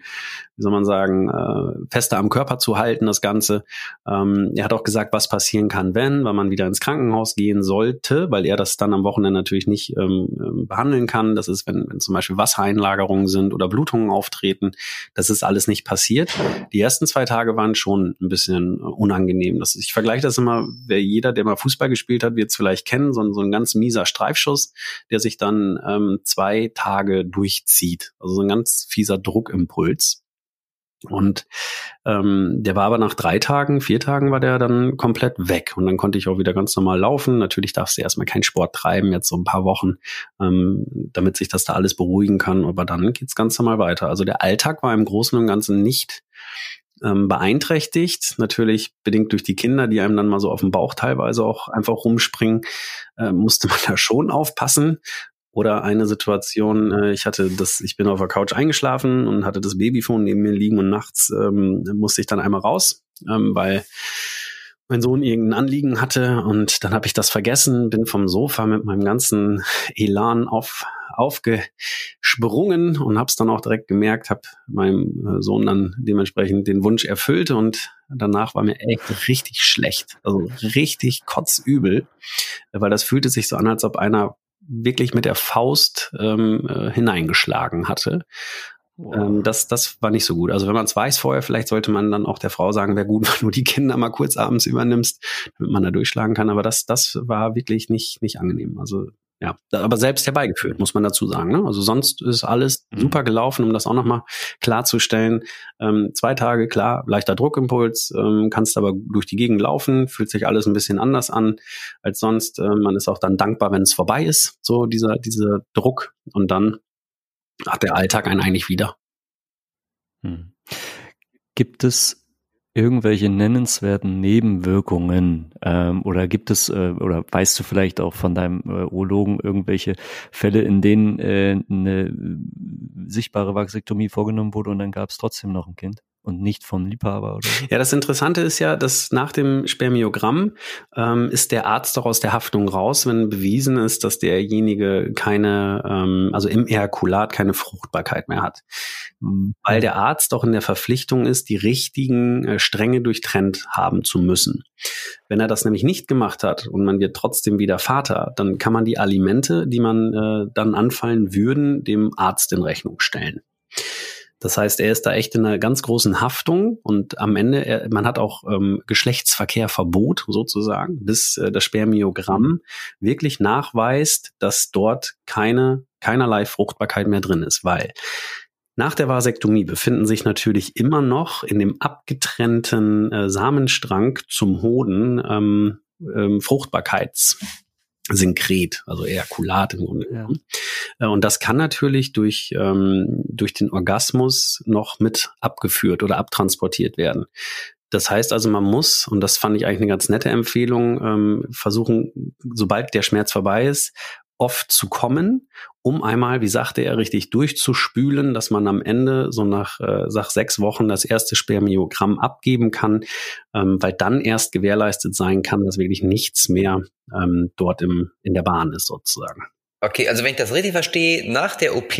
wie soll man sagen, äh, fester am Körper zu halten, das Ganze. Ähm, er hat auch gesagt, was passieren kann, wenn, weil man wieder ins Krankenhaus gehen sollte, weil er das dann am Wochenende natürlich nicht ähm, ähm, behandeln kann. Das ist, wenn, wenn zum Beispiel Wassereinlagerungen sind oder Blutungen auftreten. Das ist alles nicht passiert. Die ersten zwei Tage waren schon ein bisschen unangenehm. Das, ich vergleiche das immer, wer jeder, der mal Fußball gespielt hat, wird es vielleicht kennen, so, so ein ganz mieser Streifschuss, der sich dann ähm, zwei Tage durchzieht. Also so ein ganz fies dieser Druckimpuls. Und ähm, der war aber nach drei Tagen, vier Tagen war der dann komplett weg. Und dann konnte ich auch wieder ganz normal laufen. Natürlich darfst du erstmal keinen Sport treiben, jetzt so ein paar Wochen, ähm, damit sich das da alles beruhigen kann. Aber dann geht's ganz normal weiter. Also der Alltag war im Großen und Ganzen nicht ähm, beeinträchtigt. Natürlich bedingt durch die Kinder, die einem dann mal so auf dem Bauch teilweise auch einfach rumspringen, äh, musste man da schon aufpassen. Oder eine Situation, äh, ich hatte das, ich bin auf der Couch eingeschlafen und hatte das Babyphone neben mir liegen und nachts ähm, musste ich dann einmal raus, ähm, weil mein Sohn irgendein Anliegen hatte und dann habe ich das vergessen, bin vom Sofa mit meinem ganzen Elan auf aufgesprungen und habe es dann auch direkt gemerkt, habe meinem äh, Sohn dann dementsprechend den Wunsch erfüllt und danach war mir echt richtig schlecht, also richtig kotzübel, weil das fühlte sich so an, als ob einer wirklich mit der Faust ähm, äh, hineingeschlagen hatte. Wow. Ähm, das, das war nicht so gut. Also wenn man es weiß vorher, vielleicht sollte man dann auch der Frau sagen, wäre gut, wenn du die Kinder mal kurz abends übernimmst, damit man da durchschlagen kann. Aber das, das war wirklich nicht, nicht angenehm. Also ja, aber selbst herbeigeführt, muss man dazu sagen. Ne? Also sonst ist alles mhm. super gelaufen, um das auch nochmal klarzustellen. Ähm, zwei Tage, klar, leichter Druckimpuls, ähm, kannst aber durch die Gegend laufen, fühlt sich alles ein bisschen anders an als sonst. Ähm, man ist auch dann dankbar, wenn es vorbei ist, so dieser, dieser Druck. Und dann hat der Alltag einen eigentlich wieder. Hm. Gibt es irgendwelche nennenswerten Nebenwirkungen ähm, oder gibt es äh, oder weißt du vielleicht auch von deinem äh, Urologen irgendwelche Fälle, in denen äh, eine sichtbare Vasektomie vorgenommen wurde und dann gab es trotzdem noch ein Kind? Und nicht vom Liebhaber oder? Ja, das Interessante ist ja, dass nach dem Spermiogramm ähm, ist der Arzt doch aus der Haftung raus, wenn bewiesen ist, dass derjenige keine, ähm, also im Ejakulat keine Fruchtbarkeit mehr hat. Weil der Arzt doch in der Verpflichtung ist, die richtigen äh, Stränge durchtrennt haben zu müssen. Wenn er das nämlich nicht gemacht hat und man wird trotzdem wieder Vater, dann kann man die Alimente, die man äh, dann anfallen würden, dem Arzt in Rechnung stellen. Das heißt, er ist da echt in einer ganz großen Haftung und am Ende, er, man hat auch ähm, Geschlechtsverkehrverbot sozusagen, bis äh, das Spermiogramm wirklich nachweist, dass dort keine, keinerlei Fruchtbarkeit mehr drin ist, weil nach der Vasektomie befinden sich natürlich immer noch in dem abgetrennten äh, Samenstrang zum Hoden ähm, ähm, Fruchtbarkeits Synkret, also Ejakulat im Grunde. Ja. Äh, und das kann natürlich durch, ähm, durch den Orgasmus noch mit abgeführt oder abtransportiert werden. Das heißt also, man muss, und das fand ich eigentlich eine ganz nette Empfehlung, ähm, versuchen, sobald der Schmerz vorbei ist, oft zu kommen, um einmal, wie sagte er, richtig durchzuspülen, dass man am Ende so nach, äh, nach sechs Wochen das erste Spermiogramm abgeben kann, ähm, weil dann erst gewährleistet sein kann, dass wirklich nichts mehr ähm, dort im, in der Bahn ist sozusagen. Okay, also wenn ich das richtig verstehe, nach der OP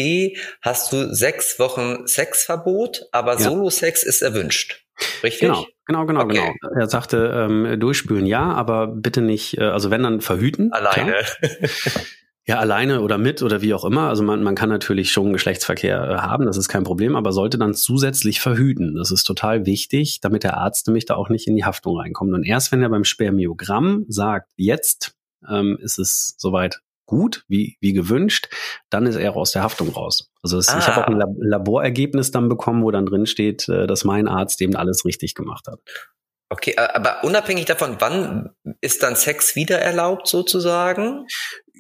hast du sechs Wochen Sexverbot, aber ja. Solo-Sex ist erwünscht. Richtig? Genau, genau, genau, okay. genau. Er sagte, ähm, durchspülen ja, aber bitte nicht, äh, also wenn dann verhüten. Alleine. Ja, alleine oder mit oder wie auch immer. Also man, man kann natürlich schon Geschlechtsverkehr äh, haben, das ist kein Problem, aber sollte dann zusätzlich verhüten. Das ist total wichtig, damit der Arzt nämlich da auch nicht in die Haftung reinkommt. Und erst wenn er beim Spermiogramm sagt, jetzt ähm, ist es soweit gut, wie, wie gewünscht, dann ist er aus der Haftung raus. Also es, ah. ich habe auch ein Laborergebnis dann bekommen, wo dann drin steht, äh, dass mein Arzt eben alles richtig gemacht hat. Okay, aber unabhängig davon, wann ist dann Sex wieder erlaubt sozusagen?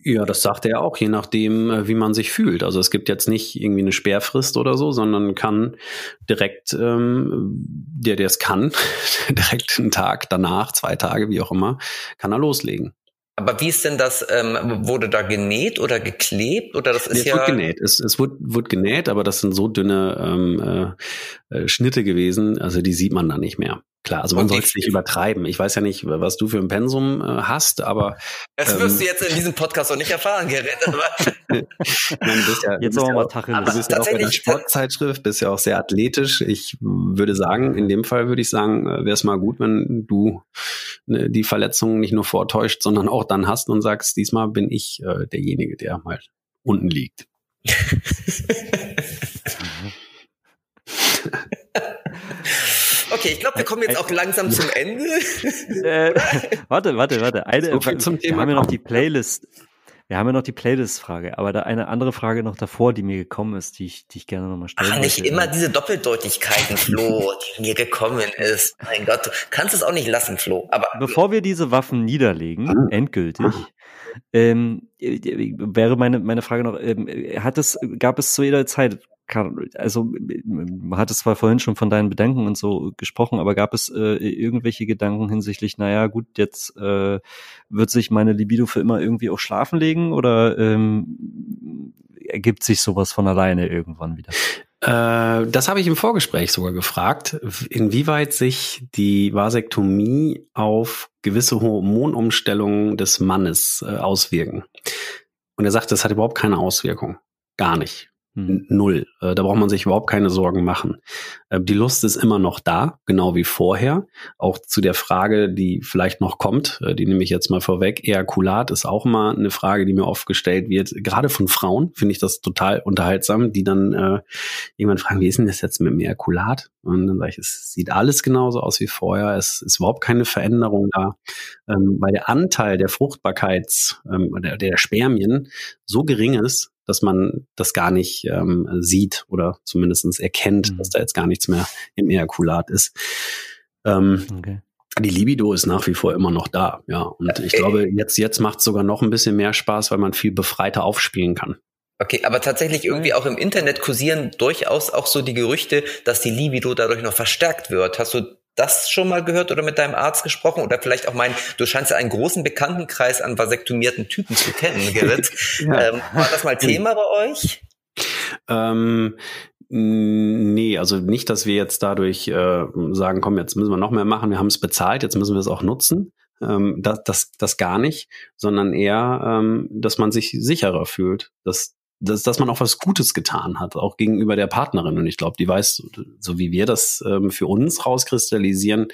Ja, das sagt er auch, je nachdem, äh, wie man sich fühlt. Also es gibt jetzt nicht irgendwie eine Sperrfrist oder so, sondern kann direkt, ähm, der, der es kann, direkt einen Tag danach, zwei Tage, wie auch immer, kann er loslegen. Aber wie ist denn das, ähm, wurde da genäht oder geklebt oder das ist es ja... Wird genäht. Es, es wird, wird genäht, aber das sind so dünne ähm, äh, äh Schnitte gewesen, also die sieht man da nicht mehr. Klar, also man soll es nicht übertreiben. Ich weiß ja nicht, was du für ein Pensum äh, hast, aber das ähm, wirst du jetzt in diesem Podcast auch nicht erfahren, Gerrit. Nein, du bist ja, jetzt auch mal Tacheles. Du bist ja auch bei der Sportzeitschrift, bist ja auch sehr athletisch. Ich würde sagen, in dem Fall würde ich sagen, äh, wäre es mal gut, wenn du ne, die Verletzungen nicht nur vortäuscht, sondern auch dann hast und sagst, diesmal bin ich äh, derjenige, der mal unten liegt. Okay, ich glaube, wir kommen jetzt auch langsam zum Ende. Äh, warte, warte, warte. Eine, so viel zum Thema. Wir haben ja noch die Playlist. Wir haben ja noch die Playlist-Frage, aber da eine andere Frage noch davor, die mir gekommen ist, die ich, die ich gerne nochmal stellen Ach, nicht möchte. immer diese Doppeldeutigkeiten, Flo, die mir gekommen ist. Mein Gott, du kannst es auch nicht lassen, Flo. Aber bevor wir diese Waffen niederlegen, endgültig, ähm, wäre meine meine Frage noch: ähm, Hat es gab es zu jeder Zeit also man hat es zwar vorhin schon von deinen Bedenken und so gesprochen, aber gab es äh, irgendwelche Gedanken hinsichtlich, naja, gut, jetzt äh, wird sich meine Libido für immer irgendwie auch schlafen legen oder ähm, ergibt sich sowas von alleine irgendwann wieder? Äh, das habe ich im Vorgespräch sogar gefragt, inwieweit sich die Vasektomie auf gewisse Hormonumstellungen des Mannes äh, auswirken. Und er sagt, das hat überhaupt keine Auswirkung. Gar nicht. Hm. Null. Äh, da braucht man sich überhaupt keine Sorgen machen. Äh, die Lust ist immer noch da, genau wie vorher. Auch zu der Frage, die vielleicht noch kommt, äh, die nehme ich jetzt mal vorweg. Ejakulat ist auch mal eine Frage, die mir oft gestellt wird. Gerade von Frauen finde ich das total unterhaltsam, die dann äh, jemand fragen, wie ist denn das jetzt mit dem Ejakulat? Und dann sage ich, es sieht alles genauso aus wie vorher. Es ist überhaupt keine Veränderung da, ähm, weil der Anteil der Fruchtbarkeits, ähm, der, der Spermien so gering ist, dass man das gar nicht ähm, sieht oder zumindestens erkennt, mhm. dass da jetzt gar nichts mehr im Ejakulat ist. Ähm, okay. Die Libido ist nach wie vor immer noch da, ja. Und ich glaube, jetzt, jetzt macht es sogar noch ein bisschen mehr Spaß, weil man viel befreiter aufspielen kann. Okay, aber tatsächlich irgendwie auch im Internet kursieren durchaus auch so die Gerüchte, dass die Libido dadurch noch verstärkt wird. Hast du das schon mal gehört oder mit deinem Arzt gesprochen? Oder vielleicht auch mein, du scheinst ja einen großen Bekanntenkreis an vasektomierten Typen zu kennen, Gerrit. ja. ähm, war das mal Thema bei euch? Ähm, Nee, also nicht, dass wir jetzt dadurch äh, sagen, komm, jetzt müssen wir noch mehr machen, wir haben es bezahlt, jetzt müssen wir es auch nutzen. Ähm, das, das, das gar nicht, sondern eher, ähm, dass man sich sicherer fühlt, dass, dass, dass man auch was Gutes getan hat, auch gegenüber der Partnerin. Und ich glaube, die weiß, so wie wir das ähm, für uns rauskristallisieren,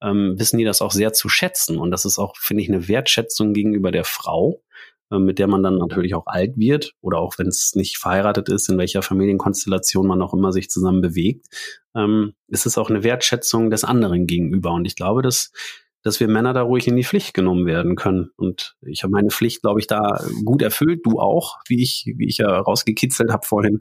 ähm, wissen die das auch sehr zu schätzen. Und das ist auch, finde ich, eine Wertschätzung gegenüber der Frau, äh, mit der man dann natürlich auch alt wird oder auch wenn es nicht verheiratet ist, in welcher Familienkonstellation man auch immer sich zusammen bewegt, ähm, ist es auch eine Wertschätzung des anderen gegenüber. Und ich glaube, dass dass wir Männer da ruhig in die Pflicht genommen werden können. Und ich habe meine Pflicht, glaube ich, da gut erfüllt. Du auch, wie ich, wie ich ja rausgekitzelt habe vorhin.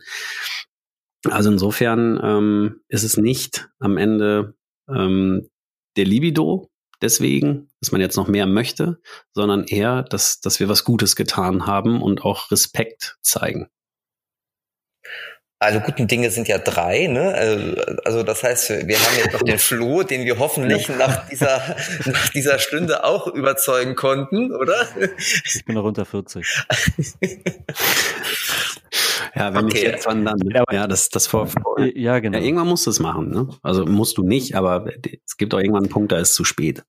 Also insofern ähm, ist es nicht am Ende ähm, der Libido, deswegen, dass man jetzt noch mehr möchte, sondern eher, dass, dass wir was Gutes getan haben und auch Respekt zeigen. Also guten Dinge sind ja drei, ne? Also, also das heißt, wir haben jetzt noch den Flo, den wir hoffentlich nach dieser, nach dieser Stunde auch überzeugen konnten, oder? Ich bin noch unter 40. ja, wenn okay. ich jetzt wann dann. Ja, das, das vor, vor ja, genau. Ja, irgendwann musst du es machen, ne? Also musst du nicht, aber es gibt auch irgendwann einen Punkt, da ist zu spät.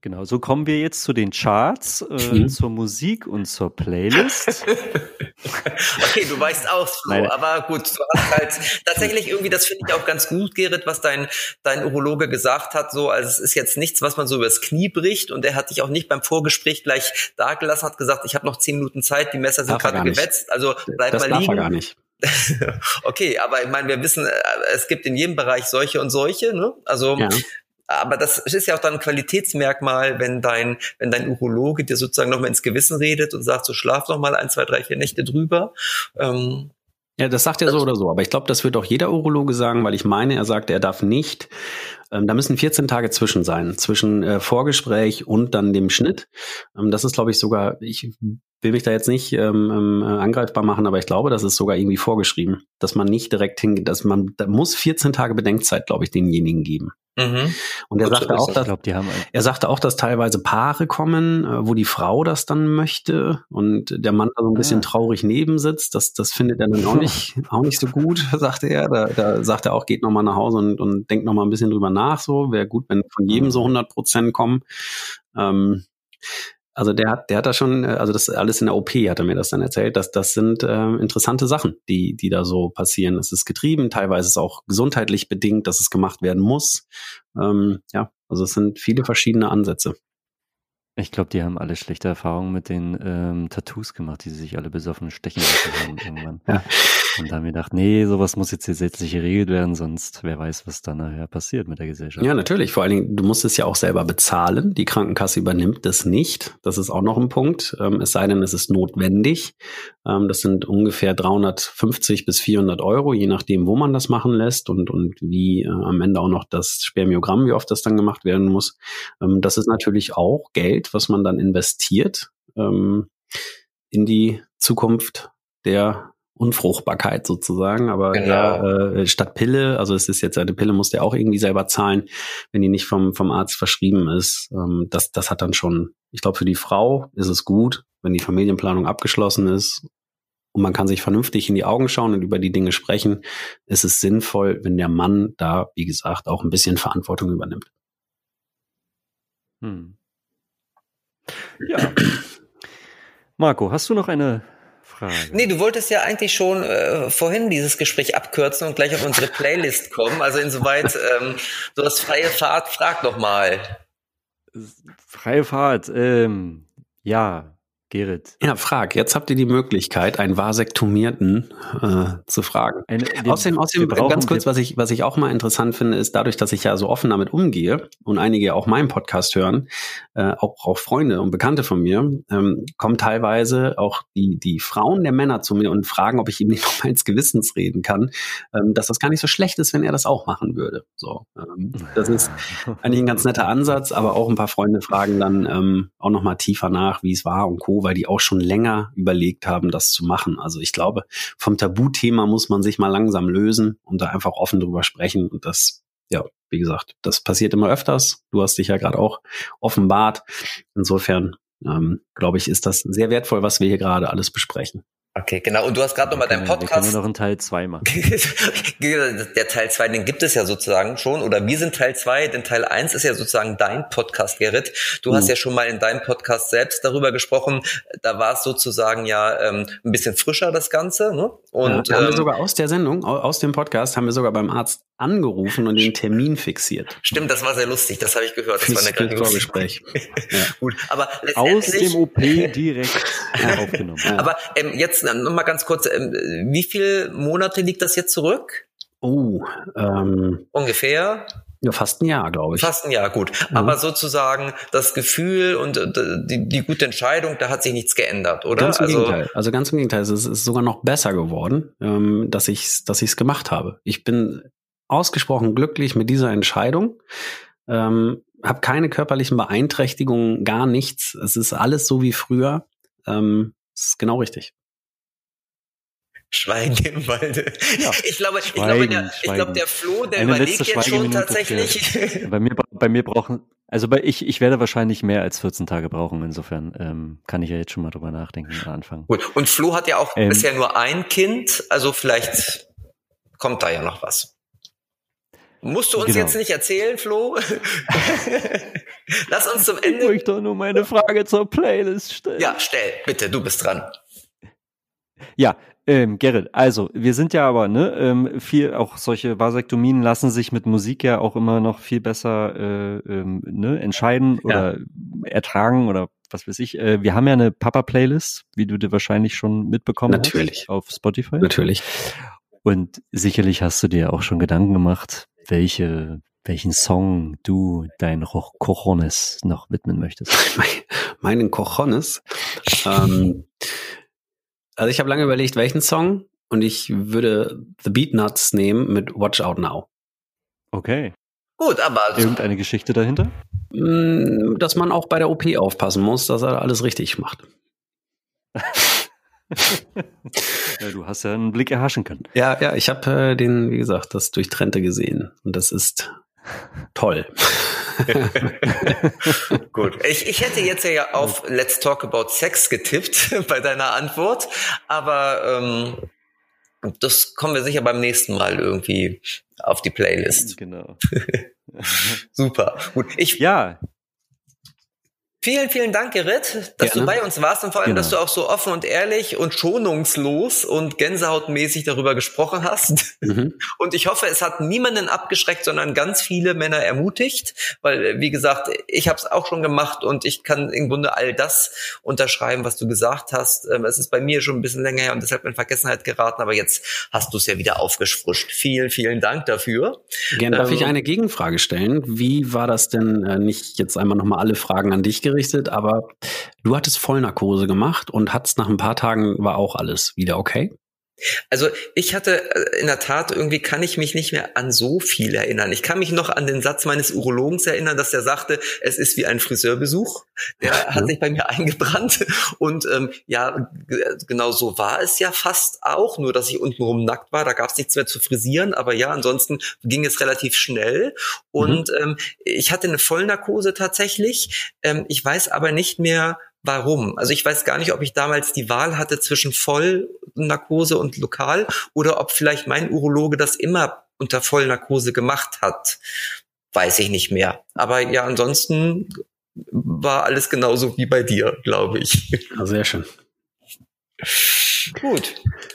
Genau, so kommen wir jetzt zu den Charts, äh, mhm. zur Musik und zur Playlist. okay, du weißt aus, Flo, Nein. aber gut, du hast halt tatsächlich irgendwie, das finde ich auch ganz gut, Gerrit, was dein, dein Urologe gesagt hat, so, also es ist jetzt nichts, was man so übers Knie bricht und er hat dich auch nicht beim Vorgespräch gleich dagelassen, hat gesagt, ich habe noch zehn Minuten Zeit, die Messer sind gerade gewetzt, also bleib das mal liegen. Er gar nicht. okay, aber ich meine, wir wissen, äh, es gibt in jedem Bereich solche und solche, ne? Also ja. Aber das ist ja auch dann ein Qualitätsmerkmal, wenn dein, wenn dein Urologe dir sozusagen nochmal ins Gewissen redet und sagt, so schlaf noch mal ein, zwei, drei, vier Nächte drüber. Ähm, Ja, das sagt er so oder so. Aber ich glaube, das wird auch jeder Urologe sagen, weil ich meine, er sagt, er darf nicht, ähm, da müssen 14 Tage zwischen sein, zwischen äh, Vorgespräch und dann dem Schnitt. Ähm, das ist, glaube ich, sogar, ich will mich da jetzt nicht ähm, ähm, angreifbar machen, aber ich glaube, das ist sogar irgendwie vorgeschrieben, dass man nicht direkt hingeht, dass man, da muss 14 Tage Bedenkzeit, glaube ich, denjenigen geben. Mhm. Und er sagte auch, dass, glaub, er sagte auch, dass teilweise Paare kommen, äh, wo die Frau das dann möchte und der Mann da so ein bisschen ah. traurig neben sitzt. Das, das findet er dann auch nicht, auch nicht so gut, sagte er. Da, da sagt er auch, geht nochmal nach Hause und, und denkt nochmal ein bisschen drüber nach. So wäre gut, wenn von jedem so 100 Prozent kommen. Ähm, also der hat, der hat da schon, äh, also das alles in der OP hat er mir das dann erzählt, dass das sind äh, interessante Sachen, die, die da so passieren. Es ist getrieben, teilweise ist auch gesundheitlich bedingt, dass es gemacht werden muss. Ähm, ja, also es sind viele verschiedene Ansätze. Ich glaube, die haben alle schlechte Erfahrungen mit den ähm, Tattoos gemacht, die sie sich alle besoffen stechen lassen haben irgendwann. Ja. Und da haben wir gedacht, nee, sowas muss jetzt gesetzlich geregelt werden, sonst wer weiß, was dann nachher passiert mit der Gesellschaft. Ja, natürlich. Vor allen Dingen, du musst es ja auch selber bezahlen. Die Krankenkasse übernimmt das nicht. Das ist auch noch ein Punkt. Ähm, es sei denn, es ist notwendig. Ähm, das sind ungefähr 350 bis 400 Euro, je nachdem, wo man das machen lässt und, und wie äh, am Ende auch noch das Spermiogramm, wie oft das dann gemacht werden muss. Ähm, das ist natürlich auch Geld, was man dann investiert ähm, in die Zukunft der Unfruchtbarkeit sozusagen, aber genau. ja, äh, statt Pille, also es ist jetzt eine Pille, muss der auch irgendwie selber zahlen, wenn die nicht vom, vom Arzt verschrieben ist. Ähm, das, das hat dann schon, ich glaube, für die Frau ist es gut, wenn die Familienplanung abgeschlossen ist und man kann sich vernünftig in die Augen schauen und über die Dinge sprechen, ist es sinnvoll, wenn der Mann da, wie gesagt, auch ein bisschen Verantwortung übernimmt. Hm. Ja. Marco, hast du noch eine Frage. Nee, du wolltest ja eigentlich schon äh, vorhin dieses Gespräch abkürzen und gleich auf unsere Playlist kommen. Also insoweit, ähm, du hast freie Fahrt, frag doch mal. Freie Fahrt, ähm, ja, Gerrit. Ja, frag. Jetzt habt ihr die Möglichkeit, einen Vasektomierten äh, zu fragen. Eine, den, außerdem, außerdem brauchen, ganz kurz, was ich, was ich auch mal interessant finde, ist dadurch, dass ich ja so offen damit umgehe und einige auch meinen Podcast hören, äh, auch, auch Freunde und Bekannte von mir, ähm, kommen teilweise auch die, die Frauen der Männer zu mir und fragen, ob ich ihm nicht noch mal ins Gewissens reden kann, ähm, dass das gar nicht so schlecht ist, wenn er das auch machen würde. So, ähm, das ist eigentlich ein ganz netter Ansatz, aber auch ein paar Freunde fragen dann ähm, auch noch mal tiefer nach, wie es war und Co weil die auch schon länger überlegt haben, das zu machen. Also ich glaube, vom Tabuthema muss man sich mal langsam lösen und da einfach offen drüber sprechen. Und das, ja, wie gesagt, das passiert immer öfters. Du hast dich ja gerade auch offenbart. Insofern, ähm, glaube ich, ist das sehr wertvoll, was wir hier gerade alles besprechen. Okay, genau. Und du hast gerade nochmal deinen Podcast. Wir können noch einen Teil 2 machen. der Teil 2, den gibt es ja sozusagen schon. Oder wir sind Teil 2, denn Teil 1 ist ja sozusagen dein Podcast, Gerrit. Du mhm. hast ja schon mal in deinem Podcast selbst darüber gesprochen. Da war es sozusagen ja ähm, ein bisschen frischer, das Ganze. Ne? Und ja, haben ähm, wir sogar aus der Sendung, aus dem Podcast, haben wir sogar beim Arzt angerufen und den Termin fixiert. Stimmt, das war sehr lustig. Das habe ich gehört. Das, das war eine Vorgespräch. ja. Gut, aber aus dem OP direkt aufgenommen. Aber ähm, jetzt noch mal ganz kurz, ähm, wie viele Monate liegt das jetzt zurück? Oh, ähm, ungefähr. Ja, fast ein Jahr, glaube ich. Fast ein Jahr, gut. Mhm. Aber sozusagen das Gefühl und äh, die, die gute Entscheidung, da hat sich nichts geändert, oder? Ganz im also, Gegenteil. Also ganz im Gegenteil. Es ist sogar noch besser geworden, ähm, dass ich dass ich es gemacht habe. Ich bin ausgesprochen glücklich mit dieser Entscheidung. Ähm, habe keine körperlichen Beeinträchtigungen, gar nichts. Es ist alles so wie früher. Ähm, ist genau richtig. Schweigen im Walde. Ja, ich glaube, ich glaube, der, ich glaube, der Flo, der Eine überlegt jetzt schon tatsächlich. Bei mir, bei mir brauchen, also bei ich, ich werde wahrscheinlich mehr als 14 Tage brauchen. Insofern ähm, kann ich ja jetzt schon mal drüber nachdenken und anfangen. Gut. Und Flo hat ja auch ähm, bisher nur ein Kind, also vielleicht kommt da ja noch was. Musst du uns genau. jetzt nicht erzählen, Flo? Lass uns zum Ende. Ich möchte nur meine Frage zur Playlist stellen. Ja, stell, bitte, du bist dran. Ja, ähm, Gerrit, also wir sind ja aber, ne, ähm, viel, auch solche Vasektomien lassen sich mit Musik ja auch immer noch viel besser äh, ähm, ne, entscheiden oder ja. ertragen oder was weiß ich. Äh, wir haben ja eine Papa-Playlist, wie du dir wahrscheinlich schon mitbekommen Natürlich. hast. Auf Spotify. Natürlich. Und sicherlich hast du dir auch schon Gedanken gemacht, welche, welchen Song du deinen Cojones noch widmen möchtest. Meinen Cojones? ähm, also ich habe lange überlegt, welchen Song. und ich würde The Beatnuts nehmen mit Watch Out Now. Okay. Gut, aber irgendeine Geschichte dahinter? Mm, dass man auch bei der OP aufpassen muss, dass er alles richtig macht. ja, du hast ja einen Blick erhaschen können. Ja, ja, ich habe äh, den, wie gesagt, das Durchtrennte gesehen und das ist toll. Gut. Ich, ich hätte jetzt ja auf Let's Talk About Sex getippt bei deiner Antwort, aber ähm, das kommen wir sicher beim nächsten Mal irgendwie auf die Playlist. Genau. Super. Gut. Ich, ja, Vielen, vielen Dank, Gerrit, dass Gerne. du bei uns warst und vor allem, genau. dass du auch so offen und ehrlich und schonungslos und gänsehautmäßig darüber gesprochen hast. Mhm. Und ich hoffe, es hat niemanden abgeschreckt, sondern ganz viele Männer ermutigt, weil, wie gesagt, ich habe es auch schon gemacht und ich kann im Grunde all das unterschreiben, was du gesagt hast. Ähm, es ist bei mir schon ein bisschen länger her und deshalb in Vergessenheit geraten, aber jetzt hast du es ja wieder aufgefrischt. Vielen, vielen Dank dafür. Gerne. Darf ähm, ich eine Gegenfrage stellen? Wie war das denn, äh, nicht jetzt einmal nochmal alle Fragen an dich gerichtet, aber du hattest Vollnarkose gemacht und hattest nach ein paar Tagen war auch alles wieder okay? Also ich hatte äh, in der Tat, irgendwie kann ich mich nicht mehr an so viel erinnern. Ich kann mich noch an den Satz meines Urologens erinnern, dass er sagte, es ist wie ein Friseurbesuch. Der ja. hat sich bei mir eingebrannt. Und ähm, ja, genau so war es ja fast auch, nur dass ich untenrum nackt war. Da gab es nichts mehr zu frisieren. Aber ja, ansonsten ging es relativ schnell. Und mhm. ähm, ich hatte eine Vollnarkose tatsächlich. Ähm, ich weiß aber nicht mehr, warum. Also ich weiß gar nicht, ob ich damals die Wahl hatte zwischen Vollnarkose und lokal oder ob vielleicht mein Urologe das immer unter Vollnarkose gemacht hat. Weiß ich nicht mehr. Aber ja, ansonsten war alles genauso wie bei dir, glaube ich. Ja, sehr schön. Gut.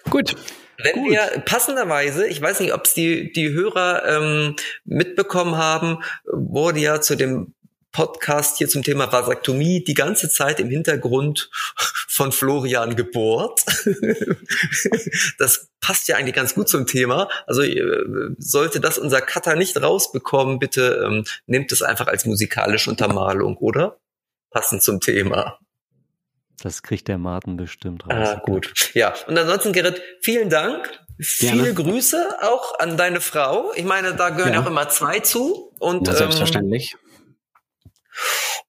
Gut. Wenn Gut. wir passenderweise, ich weiß nicht, ob es die, die Hörer ähm, mitbekommen haben, wurde ja zu dem Podcast hier zum Thema Vasektomie die ganze Zeit im Hintergrund von Florian gebohrt. das passt ja eigentlich ganz gut zum Thema. Also äh, sollte das unser Cutter nicht rausbekommen, bitte ähm, nehmt es einfach als musikalische Untermalung, oder? Passend zum Thema. Das kriegt der Martin bestimmt raus. Ah, gut. Ja, und ansonsten, Gerrit, vielen Dank. Gerne. Viele Grüße auch an deine Frau. Ich meine, da gehören ja. auch immer zwei zu. Und, ja, selbstverständlich. Ähm,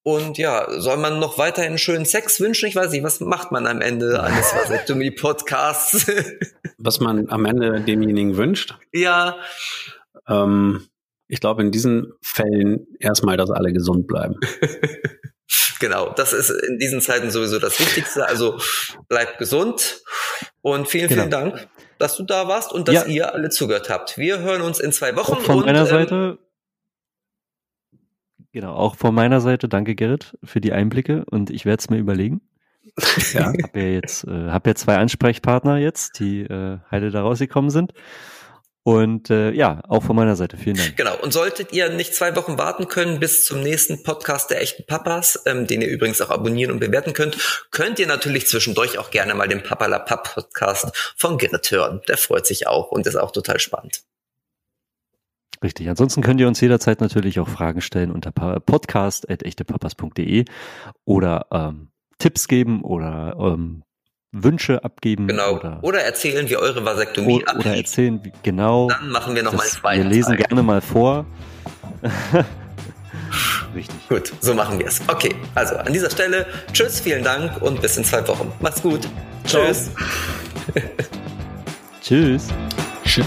und ja, soll man noch weiterhin schönen Sex wünschen? Ich weiß nicht, was macht man am Ende eines Vasektomie-Podcasts? was man am Ende demjenigen wünscht? Ja. Ähm, ich glaube, in diesen Fällen erstmal, dass alle gesund bleiben. genau, das ist in diesen Zeiten sowieso das Wichtigste. Also bleibt gesund und vielen, genau. vielen Dank, dass du da warst und dass ja. ihr alle zugehört habt. Wir hören uns in zwei Wochen. Auch von und, meiner ähm, Seite Genau, auch von meiner Seite danke Gerrit für die Einblicke und ich werde es mir überlegen. ja. Hab ja jetzt, äh, hab ja zwei Ansprechpartner jetzt, die äh, heile da rausgekommen sind. Und äh, ja, auch von meiner Seite vielen Dank. Genau. Und solltet ihr nicht zwei Wochen warten können bis zum nächsten Podcast der echten Papas, ähm, den ihr übrigens auch abonnieren und bewerten könnt, könnt ihr natürlich zwischendurch auch gerne mal den Papa La Pap Podcast von Gerrit hören. Der freut sich auch und ist auch total spannend. Richtig. Ansonsten könnt ihr uns jederzeit natürlich auch Fragen stellen unter podcast.echtepapas.de oder ähm, Tipps geben oder ähm, Wünsche abgeben. Genau. Oder, oder erzählen, wie eure Vasektomie oder, Oder erzählen, wie, genau. Dann machen wir nochmal zwei. Wir lesen gerne mal vor. Richtig. Gut, so machen wir es. Okay, also an dieser Stelle, tschüss, vielen Dank und bis in zwei Wochen. Macht's gut. Tschüss. tschüss. Tschüss.